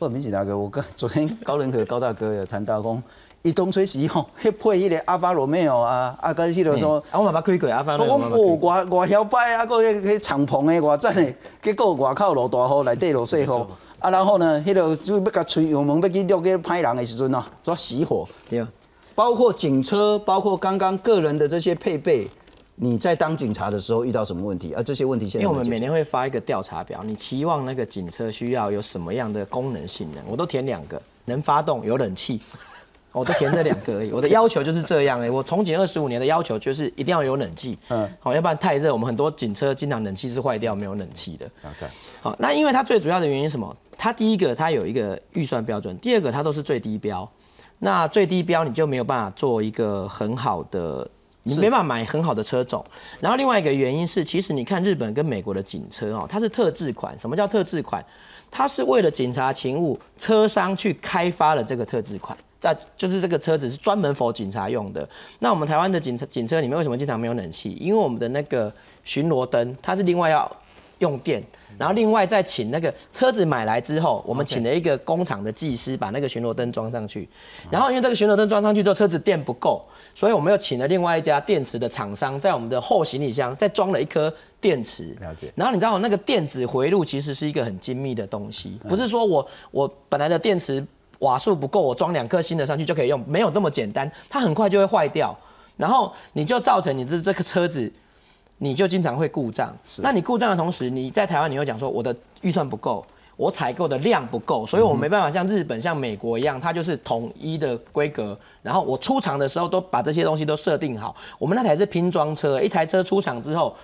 不，明启大哥，我跟昨天高仁和高大哥有谈到讲，伊东吹时吼，迄配迄个阿法罗密欧啊，啊，跟迄个说，我嘛捌开过阿法罗密欧。我外外晓摆啊，个迄敞篷的外站的，结果外口落大雨，内底落细雨，啊，然后呢，迄个就要甲吹油门要去录去歹人的时阵哦，说熄火。对。包括警车，包括刚刚个人的这些配备。你在当警察的时候遇到什么问题？而这些问题现在，因为我们每年会发一个调查表，你期望那个警车需要有什么样的功能性能？我都填两个，能发动，有冷气，我都填这两个而已。我的要求就是这样哎，我从警二十五年的要求就是一定要有冷气，嗯，好，要不然太热，我们很多警车经常冷气是坏掉，没有冷气的。OK，好，那因为它最主要的原因什么？它第一个它有一个预算标准，第二个它都是最低标，那最低标你就没有办法做一个很好的。你没办法买很好的车种，然后另外一个原因是，其实你看日本跟美国的警车哦，它是特制款。什么叫特制款？它是为了警察勤务，车商去开发了这个特制款，那就是这个车子是专门否警察用的。那我们台湾的警车警车里面为什么经常没有冷气？因为我们的那个巡逻灯它是另外要用电。然后另外再请那个车子买来之后，我们请了一个工厂的技师把那个巡逻灯装上去。然后因为这个巡逻灯装上去之后，车子电不够，所以我们又请了另外一家电池的厂商，在我们的后行李箱再装了一颗电池。了解。然后你知道那个电子回路其实是一个很精密的东西，不是说我我本来的电池瓦数不够，我装两颗新的上去就可以用，没有这么简单，它很快就会坏掉。然后你就造成你的这个车子。你就经常会故障，那你故障的同时，你在台湾你又讲说我的预算不够，我采购的量不够，所以我没办法像日本、像美国一样，它就是统一的规格，然后我出厂的时候都把这些东西都设定好。我们那台是拼装车，一台车出厂之后，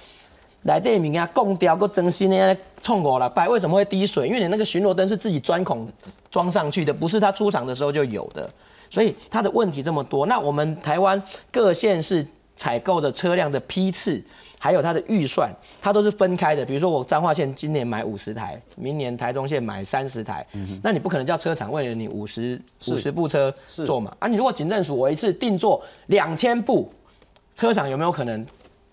来电名啊，供掉个真心的冲我了，拜为什么会滴水？因为你那个巡逻灯是自己钻孔装上去的，不是它出厂的时候就有的，所以它的问题这么多。那我们台湾各县市采购的车辆的批次。还有它的预算，它都是分开的。比如说我彰化县今年买五十台，明年台中县买三十台，那你不可能叫车厂为了你五十五十部车做嘛？啊，你如果警政署我一次定做两千部，车厂有没有可能？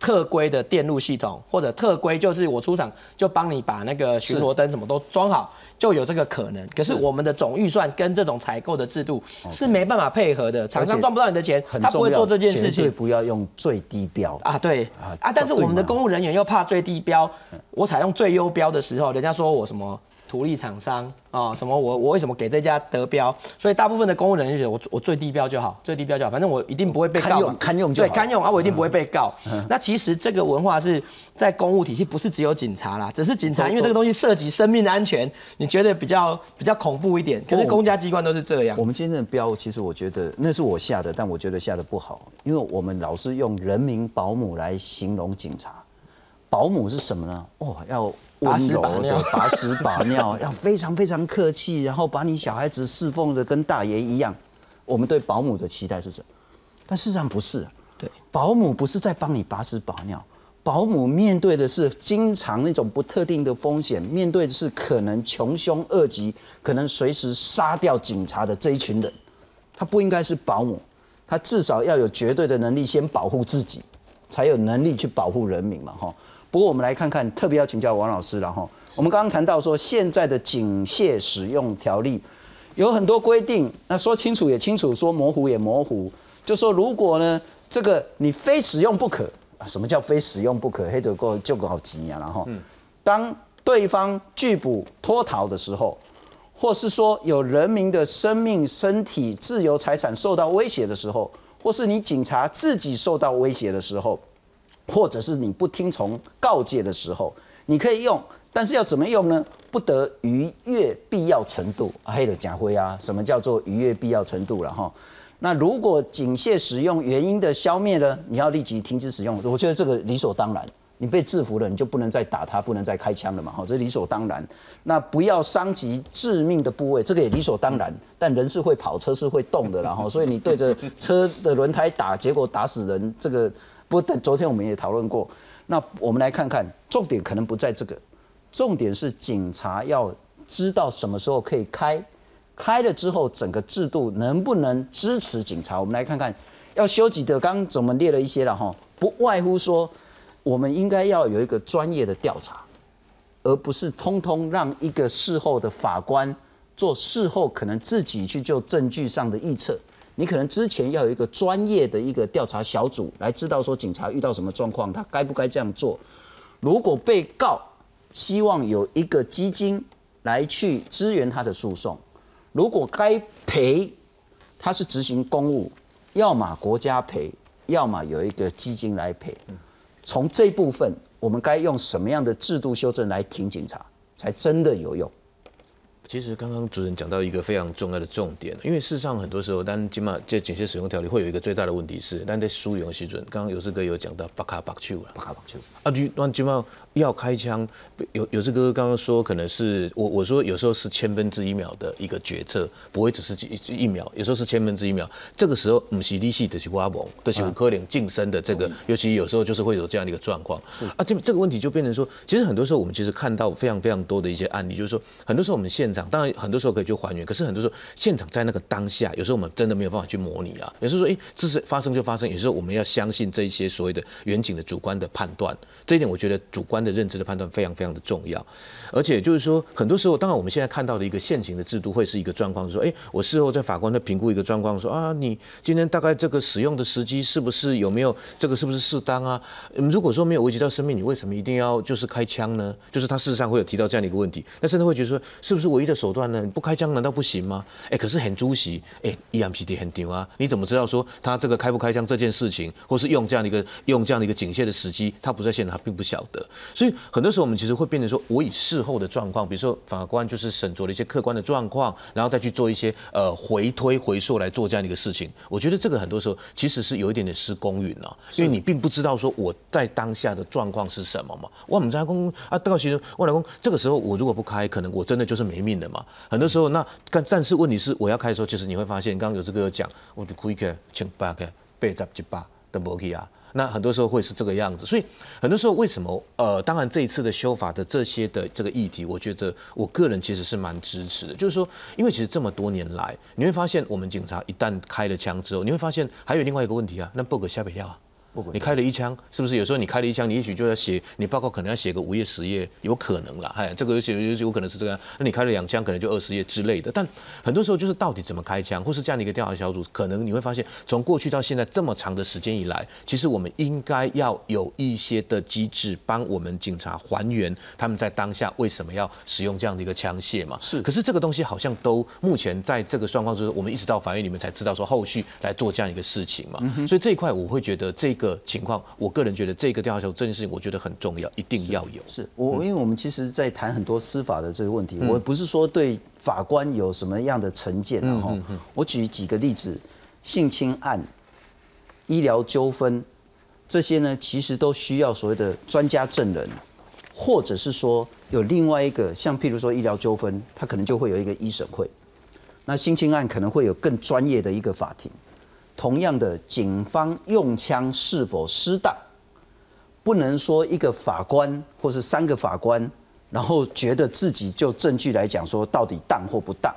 特规的电路系统，或者特规就是我出厂就帮你把那个巡逻灯什么都装好，就有这个可能。可是我们的总预算跟这种采购的制度是没办法配合的，厂商赚不到你的钱，他不会做这件事情。不要用最低标啊，对啊，但是我们的公务人员又怕最低标，我采用最优标的时候，人家说我什么？独立厂商啊，什么我我为什么给这家得标？所以大部分的公务人员觉得我我最低标就好，最低标就好，反正我一定不会被告。堪用堪用就对，堪用啊，我一定不会被告。那其实这个文化是在公务体系，不是只有警察啦，只是警察，因为这个东西涉及生命的安全，你觉得比较比较恐怖一点。可是公家机关都是这样。我们今天的标，其实我觉得那是我下的，但我觉得下的不好，因为我们老是用人民保姆来形容警察。保姆是什么呢？哦，要。温柔的把屎把 尿，要非常非常客气，然后把你小孩子侍奉的跟大爷一样。我们对保姆的期待是什么？但事实上不是。对，保姆不是在帮你把屎把尿，保姆面对的是经常那种不特定的风险，面对的是可能穷凶恶极、可能随时杀掉警察的这一群人。他不应该是保姆，他至少要有绝对的能力先保护自己，才有能力去保护人民嘛，哈。不过我们来看看，特别要请教王老师了哈。我们刚刚谈到说，现在的警械使用条例有很多规定，那说清楚也清楚，说模糊也模糊。就说如果呢，这个你非使用不可啊？什么叫非使用不可？黑得过就搞急啊！然后，当对方拒捕脱逃的时候，或是说有人民的生命、身体、自由、财产受到威胁的时候，或是你警察自己受到威胁的时候。或者是你不听从告诫的时候，你可以用，但是要怎么用呢？不得逾越必要程度。黑的假灰啊，什么叫做逾越必要程度了哈？那如果警械使用原因的消灭呢？你要立即停止使用。我觉得这个理所当然。你被制服了，你就不能再打他，不能再开枪了嘛，哈，这理所当然。那不要伤及致命的部位，这个也理所当然。但人是会跑，车是会动的，然后，所以你对着车的轮胎打，结果打死人，这个不等，昨天我们也讨论过。那我们来看看，重点可能不在这个，重点是警察要知道什么时候可以开，开了之后整个制度能不能支持警察？我们来看看，要修几的，刚刚我们列了一些了哈，不外乎说。我们应该要有一个专业的调查，而不是通通让一个事后的法官做事后可能自己去就证据上的预测。你可能之前要有一个专业的一个调查小组来知道说警察遇到什么状况，他该不该这样做。如果被告希望有一个基金来去支援他的诉讼，如果该赔，他是执行公务，要么国家赔，要么有一个基金来赔。从这部分，我们该用什么样的制度修正来挺警察，才真的有用？其实刚刚主任讲到一个非常重要的重点，因为事实上很多时候，但起码在警械使用条例会有一个最大的问题是，但在输用时准，刚刚有志哥有讲到八卡八丘了，八卡八丘。啊，就那起码要开枪，有有志哥刚刚说可能是我我说有时候是千分之一秒的一个决策，不会只是一一秒，有时候是千分之一秒，这个时候不是利息的是挖蒙，的是五颗零晋升的这个，尤其有时候就是会有这样的一个状况，啊，这这个问题就变成说，其实很多时候我们其实看到非常非常多的一些案例，就是说很多时候我们现场。当然，很多时候可以去还原，可是很多时候现场在那个当下，有时候我们真的没有办法去模拟啊。有时候说，哎，这是发生就发生。有时候我们要相信这一些所谓的远景的主观的判断，这一点我觉得主观的认知的判断非常非常的重要。而且就是说，很多时候，当然我们现在看到的一个现行的制度会是一个状况，说，哎，我事后在法官在评估一个状况，说啊，你今天大概这个使用的时机是不是有没有这个是不是适当啊？如果说没有危及到生命，你为什么一定要就是开枪呢？就是他事实上会有提到这样的一个问题，那甚至会觉得说，是不是我唯一的手段？你不开枪难道不行吗？哎，可是很主席，哎，EMPD 很丢啊！你怎么知道说他这个开不开枪这件事情，或是用这样的一个用这样的一个警械的时机，他不在现场，他并不晓得。所以很多时候我们其实会变成说，我以事后的状况，比如说法官就是审酌了一些客观的状况，然后再去做一些呃回推回溯来做这样的一个事情。我觉得这个很多时候其实是有一点点失公允了，因为你并不知道说我在当下的状况是什么嘛。我们在公啊，到时我老公这个时候我如果不开，可能我真的就是没命的嘛。很多时候，那但但是问题是，我要开的时候，其实你会发现，刚刚有这个讲，我就 quick 请八个八十几八的摩基啊，那很多时候会是这个样子。所以很多时候为什么？呃，当然这一次的修法的这些的这个议题，我觉得我个人其实是蛮支持的。就是说，因为其实这么多年来，你会发现，我们警察一旦开了枪之后，你会发现还有另外一个问题啊，那不可下不了啊。你开了一枪，是不是有时候你开了一枪，你也许就要写你报告，可能要写个五页十页，有可能啦。哎，这个有有有可能是这样。那你开了两枪，可能就二十页之类的。但很多时候就是到底怎么开枪，或是这样的一个调查小组，可能你会发现，从过去到现在这么长的时间以来，其实我们应该要有一些的机制，帮我们警察还原他们在当下为什么要使用这样的一个枪械嘛。是。可是这个东西好像都目前在这个状况之中，我们一直到法院里面才知道说后续来做这样一个事情嘛。所以这一块我会觉得这个情况。我个人觉得这个调查这件事情，我觉得很重要，一定要有。是我，因为我们其实，在谈很多司法的这个问题，我不是说对法官有什么样的成见，然后我举几个例子，性侵案、医疗纠纷这些呢，其实都需要所谓的专家证人，或者是说有另外一个，像譬如说医疗纠纷，它可能就会有一个一审会，那性侵案可能会有更专业的一个法庭。同样的，警方用枪是否失当，不能说一个法官或是三个法官，然后觉得自己就证据来讲说到底当或不当，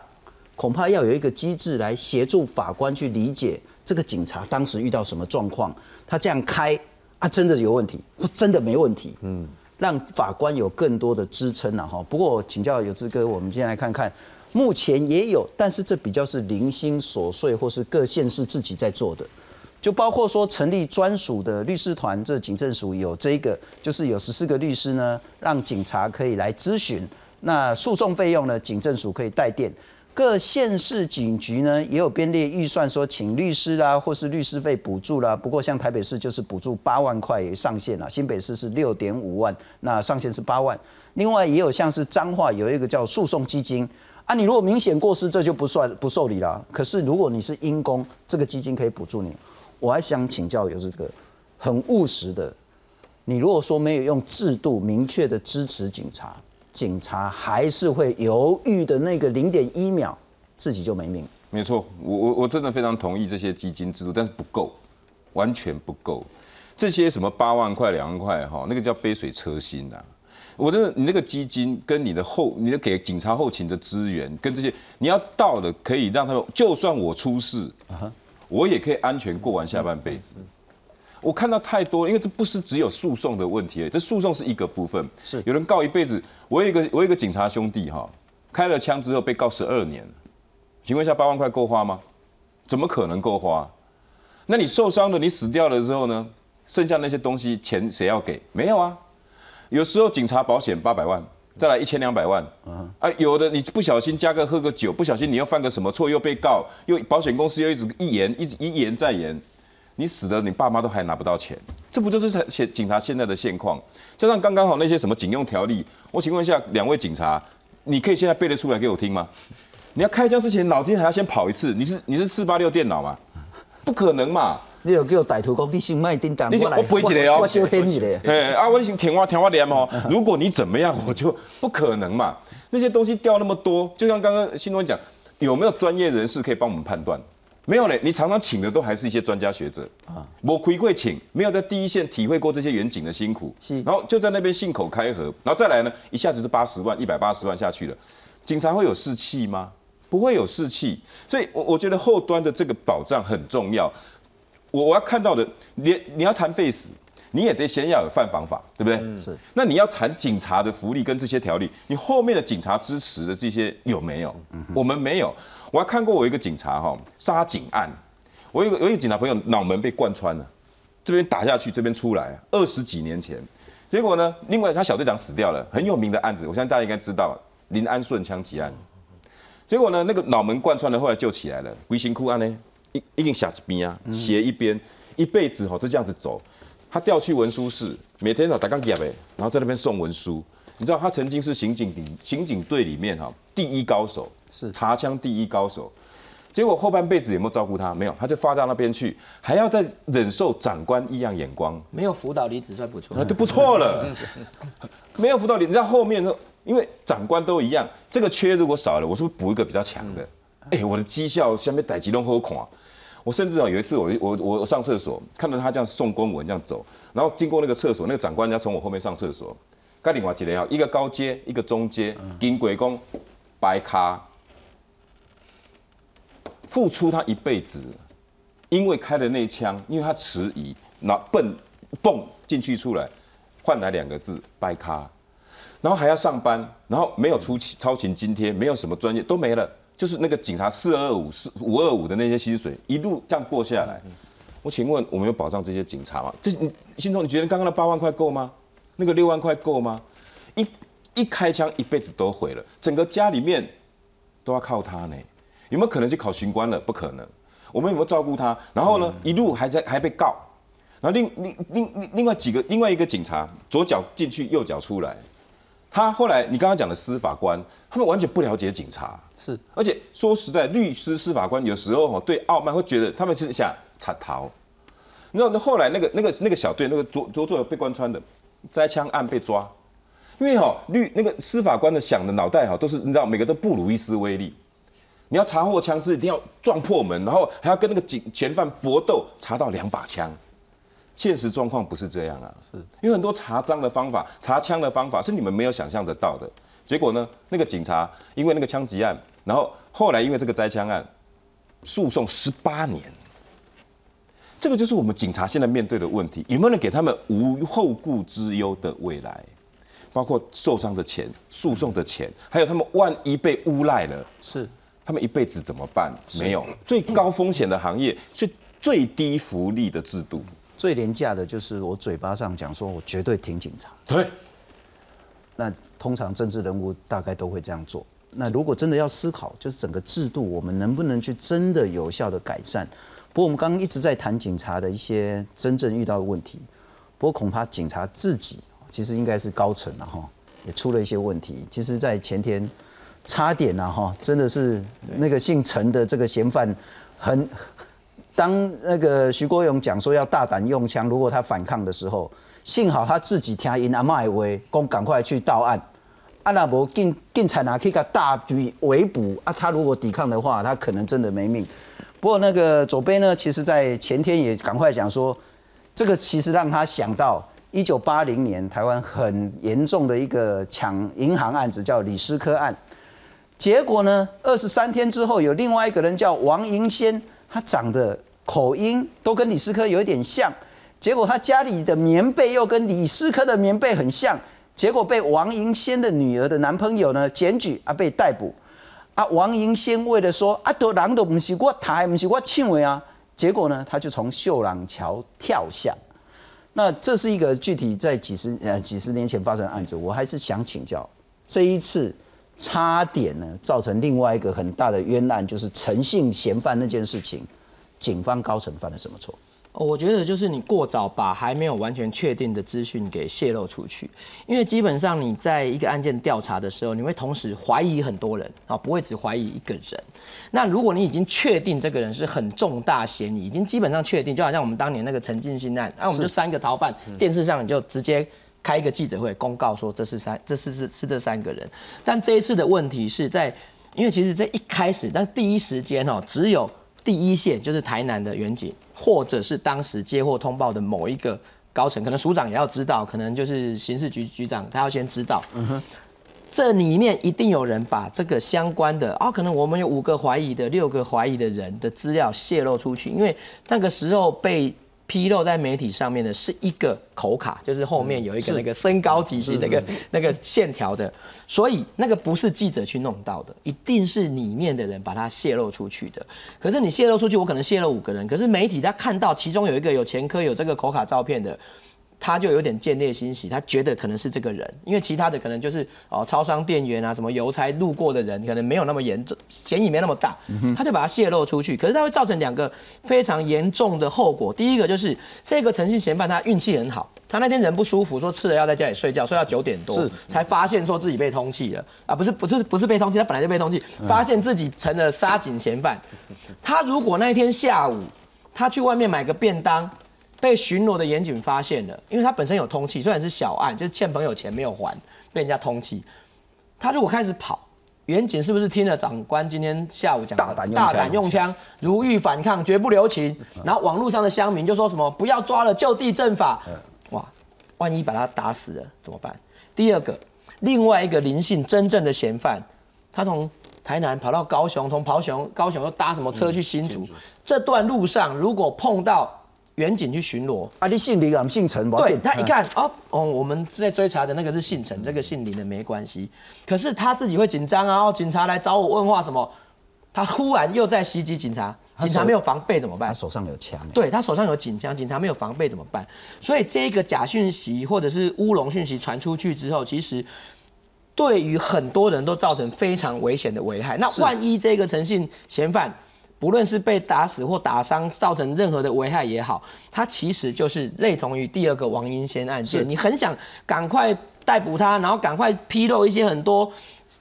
恐怕要有一个机制来协助法官去理解这个警察当时遇到什么状况，他这样开啊，真的有问题或真的没问题，嗯，让法官有更多的支撑了哈。不过请教有志哥，我们先来看看。目前也有，但是这比较是零星琐碎，或是各县市自己在做的，就包括说成立专属的律师团，这警政署有这个，就是有十四个律师呢，让警察可以来咨询，那诉讼费用呢，警政署可以代垫。各县市警局呢也有编列预算，说请律师啦，或是律师费补助啦。不过像台北市就是补助八万块上限了，新北市是六点五万，那上限是八万。另外也有像是彰化有一个叫诉讼基金。啊，你如果明显过失，这就不算不受理了。可是如果你是因公，这个基金可以补助你。我还想请教，有这个很务实的，你如果说没有用制度明确的支持警察，警察还是会犹豫的那个零点一秒，自己就没命。没错，我我我真的非常同意这些基金制度，但是不够，完全不够。这些什么八万块、两万块哈，那个叫杯水车薪呐。我真的，你那个基金跟你的后，你的给警察后勤的资源，跟这些你要到的，可以让他们，就算我出事，我也可以安全过完下半辈子。我看到太多，因为这不是只有诉讼的问题，这诉讼是一个部分。是有人告一辈子，我有一个我有一个警察兄弟哈，开了枪之后被告十二年，请问一下八万块够花吗？怎么可能够花？那你受伤了，你死掉了之后呢？剩下那些东西钱谁要给？没有啊。有时候警察保险八百万，再来一千两百万，啊，有的你不小心加个喝个酒，不小心你又犯个什么错，又被告，又保险公司又一直一言一直一言再言，你死了，你爸妈都还拿不到钱，这不就是现警察现在的现况？加上刚刚好那些什么警用条例，我请问一下两位警察，你可以现在背得出来给我听吗？你要开枪之前脑筋还要先跑一次，你是你是四八六电脑吗？不可能嘛！你有叫歹徒讲你先卖叮当，你先我背一个哦，我先黑你的。哎，啊，我先听我听我念哦。如果你怎么样，我就不可能嘛。那些东西掉那么多，就像刚刚新东讲，有没有专业人士可以帮我们判断？没有嘞，你常常请的都还是一些专家学者啊。我回馈请，没有在第一线体会过这些远景的辛苦，是。然后就在那边信口开河，然后再来呢，一下子是八十万、一百八十万下去了，警察会有士气吗？不会有士气。所以，我我觉得后端的这个保障很重要。我我要看到的，你你要谈 face，你也得先要有犯防法，对不对？是。那你要谈警察的福利跟这些条例，你后面的警察支持的这些有没有？我们没有。我还看过我一个警察哈杀警案，我有个有一个警察朋友脑门被贯穿了，这边打下去，这边出来，二十几年前，结果呢，另外他小队长死掉了，很有名的案子，我相信大家应该知道林安顺枪击案。结果呢，那个脑门贯穿的后来救起来了，龟辛苦案呢？一定斜一边啊，斜一边，一辈子哈就这样子走。他调去文书室，每天哦打钢夹呗，然后在那边送文书。你知道他曾经是刑警刑警队里面哈第一高手，是查枪第一高手。结果后半辈子有没有照顾他？没有，他就发到那边去，还要再忍受长官异样眼光。没有辅导离职算不错，那就不错了。没有辅导离，你知道后面呢？因为长官都一样，这个缺如果少了，我是不是补一个比较强的？哎，我的绩效下面逮几拢好看。我甚至啊有一次我我我上厕所看到他这样送公文这样走，然后经过那个厕所，那个长官要从我后面上厕所，该领话几连啊，一个高阶一个中阶，金鬼公白咖，付出他一辈子，因为开了那枪，因为他迟疑，拿笨蹦进去出来，换来两个字白咖，然后还要上班，然后没有出勤超勤津贴，没有什么专业都没了。就是那个警察四二五四五二五的那些薪水一路这样过下来，我请问我们有保障这些警察吗？这你心中你觉得刚刚的八万块够吗？那个六万块够吗？一一开枪一辈子都毁了，整个家里面都要靠他呢。有没有可能去考巡官了？不可能。我们有没有照顾他？然后呢，一路还在还被告。然后另另另另另外几个另外一个警察左脚进去右脚出来。他后来，你刚刚讲的司法官，他们完全不了解警察，是，而且说实在，律师、司法官有时候哈对傲慢，会觉得他们是想插逃。你知道，那后来那个那个那个小队，那个左左左被贯穿的摘枪案被抓，因为哈律那个司法官的想的脑袋哈都是你知道，每个都不如一丝威力，你要查获枪支，一定要撞破门，然后还要跟那个警嫌犯搏斗，查到两把枪。现实状况不是这样啊，是因为很多查赃的方法、查枪的方法是你们没有想象得到的。结果呢，那个警察因为那个枪击案，然后后来因为这个摘枪案，诉讼十八年。这个就是我们警察现在面对的问题：有没有人给他们无后顾之忧的未来？包括受伤的钱、诉讼的钱，还有他们万一被诬赖了，是他们一辈子怎么办？没有最高风险的行业，是最低福利的制度。最廉价的就是我嘴巴上讲说，我绝对挺警察。对，那通常政治人物大概都会这样做。那如果真的要思考，就是整个制度我们能不能去真的有效的改善？不过我们刚刚一直在谈警察的一些真正遇到的问题，不过恐怕警察自己其实应该是高层了哈，也出了一些问题。其实，在前天差点啊哈，真的是那个姓陈的这个嫌犯很。当那个徐国勇讲说要大胆用枪，如果他反抗的时候，幸好他自己听因阿妈的话，讲赶快去到案。啊，那无警警察拿去个大举围捕啊，他如果抵抗的话，他可能真的没命。不过那个左边呢，其实在前天也赶快讲说，这个其实让他想到一九八零年台湾很严重的一个抢银行案子，叫李斯科案。结果呢，二十三天之后，有另外一个人叫王银仙，他长得口音都跟李斯科有一点像，结果他家里的棉被又跟李斯科的棉被很像。结果被王银仙的女儿的男朋友呢检举啊，被逮捕啊。王银仙为了说啊，都人都不是我抬，不是我亲为啊，结果呢，他就从秀朗桥跳下。那这是一个具体在几十呃几十年前发生的案子，我还是想请教，这一次差点呢造成另外一个很大的冤案，就是诚信嫌犯那件事情，警方高层犯了什么错？我觉得就是你过早把还没有完全确定的资讯给泄露出去，因为基本上你在一个案件调查的时候，你会同时怀疑很多人啊，不会只怀疑一个人。那如果你已经确定这个人是很重大嫌疑，已经基本上确定，就好像我们当年那个陈进兴案，那我们就三个逃犯，电视上你就直接开一个记者会公告说这是三，这是是是这三个人。但这一次的问题是在，因为其实在一开始，但第一时间哦，只有第一线就是台南的远景。或者是当时接获通报的某一个高层，可能署长也要知道，可能就是刑事局局长，他要先知道。嗯哼，这里面一定有人把这个相关的啊，可能我们有五个怀疑的、六个怀疑的人的资料泄露出去，因为那个时候被。披露在媒体上面的是一个口卡，就是后面有一个那个身高体系那个那个线条的，所以那个不是记者去弄到的，一定是里面的人把它泄露出去的。可是你泄露出去，我可能泄露五个人，可是媒体他看到其中有一个有前科有这个口卡照片的。他就有点见猎心喜，他觉得可能是这个人，因为其他的可能就是哦，超商店员啊，什么邮差路过的人，可能没有那么严重，嫌疑没那么大，他就把它泄露出去。可是他会造成两个非常严重的后果。第一个就是这个诚信嫌犯他运气很好，他那天人不舒服，说吃了药在家里睡觉，睡到九点多才发现说自己被通缉了啊，不是不是不是被通缉，他本来就被通缉，发现自己成了杀警嫌犯。他如果那天下午他去外面买个便当。被巡逻的严警发现了，因为他本身有通气，虽然是小案，就是欠朋友钱没有还，被人家通气。他如果开始跑，严警是不是听了长官今天下午讲大胆大胆用枪，如遇反抗绝不留情？然后网络上的乡民就说什么不要抓了，就地正法。哇，万一把他打死了怎么办？第二个，另外一个林姓真正的嫌犯，他从台南跑到高雄，从高雄高雄又搭什么车去新竹？这段路上如果碰到。远景去巡逻啊！你姓林啊？姓陈？对他一看哦哦，我们在追查的那个是姓陈，这个姓林的没关系。可是他自己会紧张啊！哦，警察来找我问话什么？他忽然又在袭击警察，警察没有防备怎么办？他手上有枪。对他手上有警枪，警察没有防备怎么办？所以这个假讯息或者是乌龙讯息传出去之后，其实对于很多人都造成非常危险的危害。那万一这个诚信嫌犯？不论是被打死或打伤，造成任何的危害也好，它其实就是类同于第二个王英先案件。你很想赶快逮捕他，然后赶快披露一些很多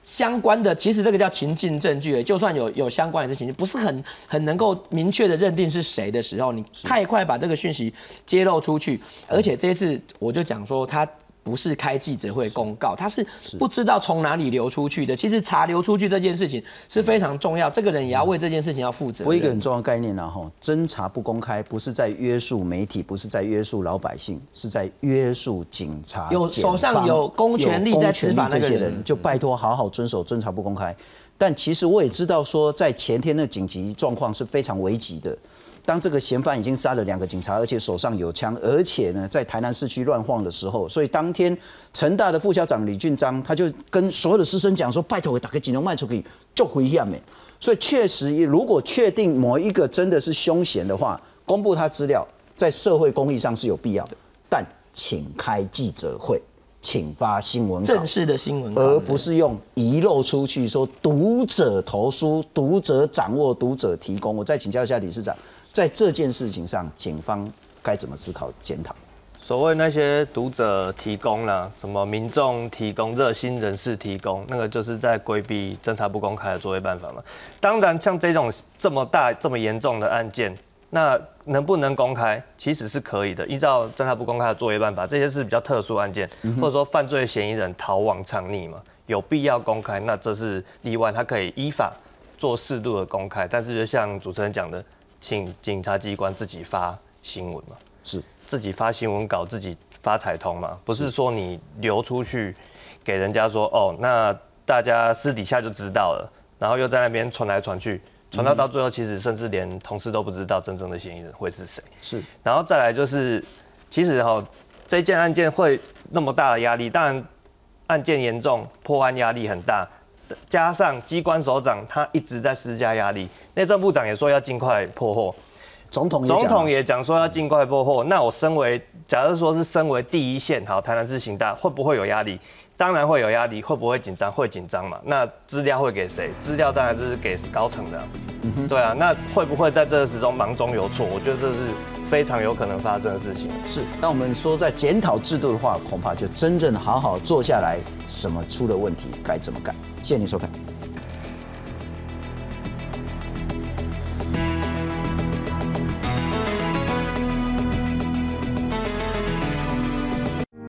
相关的，其实这个叫情境证据。就算有有相关的事情境，不是很很能够明确的认定是谁的时候，你太快把这个讯息揭露出去，而且这一次我就讲说他。不是开记者会公告，他是不知道从哪里流出去的。其实查流出去这件事情是非常重要，这个人也要为这件事情要负责。我一个很重要概念呢，哈，侦查不公开，不是在约束媒体，不是在约束老百姓，是在约束警察。有手上有公权力在执法这些人，就拜托好好遵守侦查不公开。但其实我也知道说，在前天的紧急状况是非常危急的。当这个嫌犯已经杀了两个警察，而且手上有枪，而且呢在台南市区乱晃的时候，所以当天成大的副校长李俊章他就跟所有的师生讲说：“拜托，我打开警钟卖出去就回下面。”所以确实，如果确定某一个真的是凶嫌的话，公布他资料在社会公益上是有必要的。但请开记者会，请发新闻正式的新闻，而不是用遗漏出去说读者投书、读者掌握、读者提供。我再请教一下理事长。在这件事情上，警方该怎么思考检讨？所谓那些读者提供了什么，民众提供、热心人士提供，那个就是在规避侦查不公开的作业办法嘛。当然，像这种这么大、这么严重的案件，那能不能公开，其实是可以的。依照侦查不公开的作业办法，这些是比较特殊案件，或者说犯罪嫌疑人逃亡藏匿嘛，有必要公开，那这是例外，他可以依法做适度的公开。但是就像主持人讲的，请警察机关自己发新闻嘛，是自己发新闻稿，自己发彩通嘛，不是说你流出去给人家说哦，那大家私底下就知道了，然后又在那边传来传去。传到到最后，其实甚至连同事都不知道真正的嫌疑人会是谁。是，然后再来就是，其实哈，这件案件会那么大的压力，当然案件严重，破案压力很大，加上机关首长他一直在施加压力，内政部长也说要尽快破获，总统总统也讲说要尽快破获。那我身为，假如说是身为第一线，好，台南市行大会不会有压力？当然会有压力，会不会紧张？会紧张嘛？那资料会给谁？资料当然是给高层的。对啊，那会不会在这个时中忙中有错？我觉得这是非常有可能发生的事情。是，那我们说在检讨制度的话，恐怕就真正好好坐下来，什么出了问题该怎么改？谢谢您收看。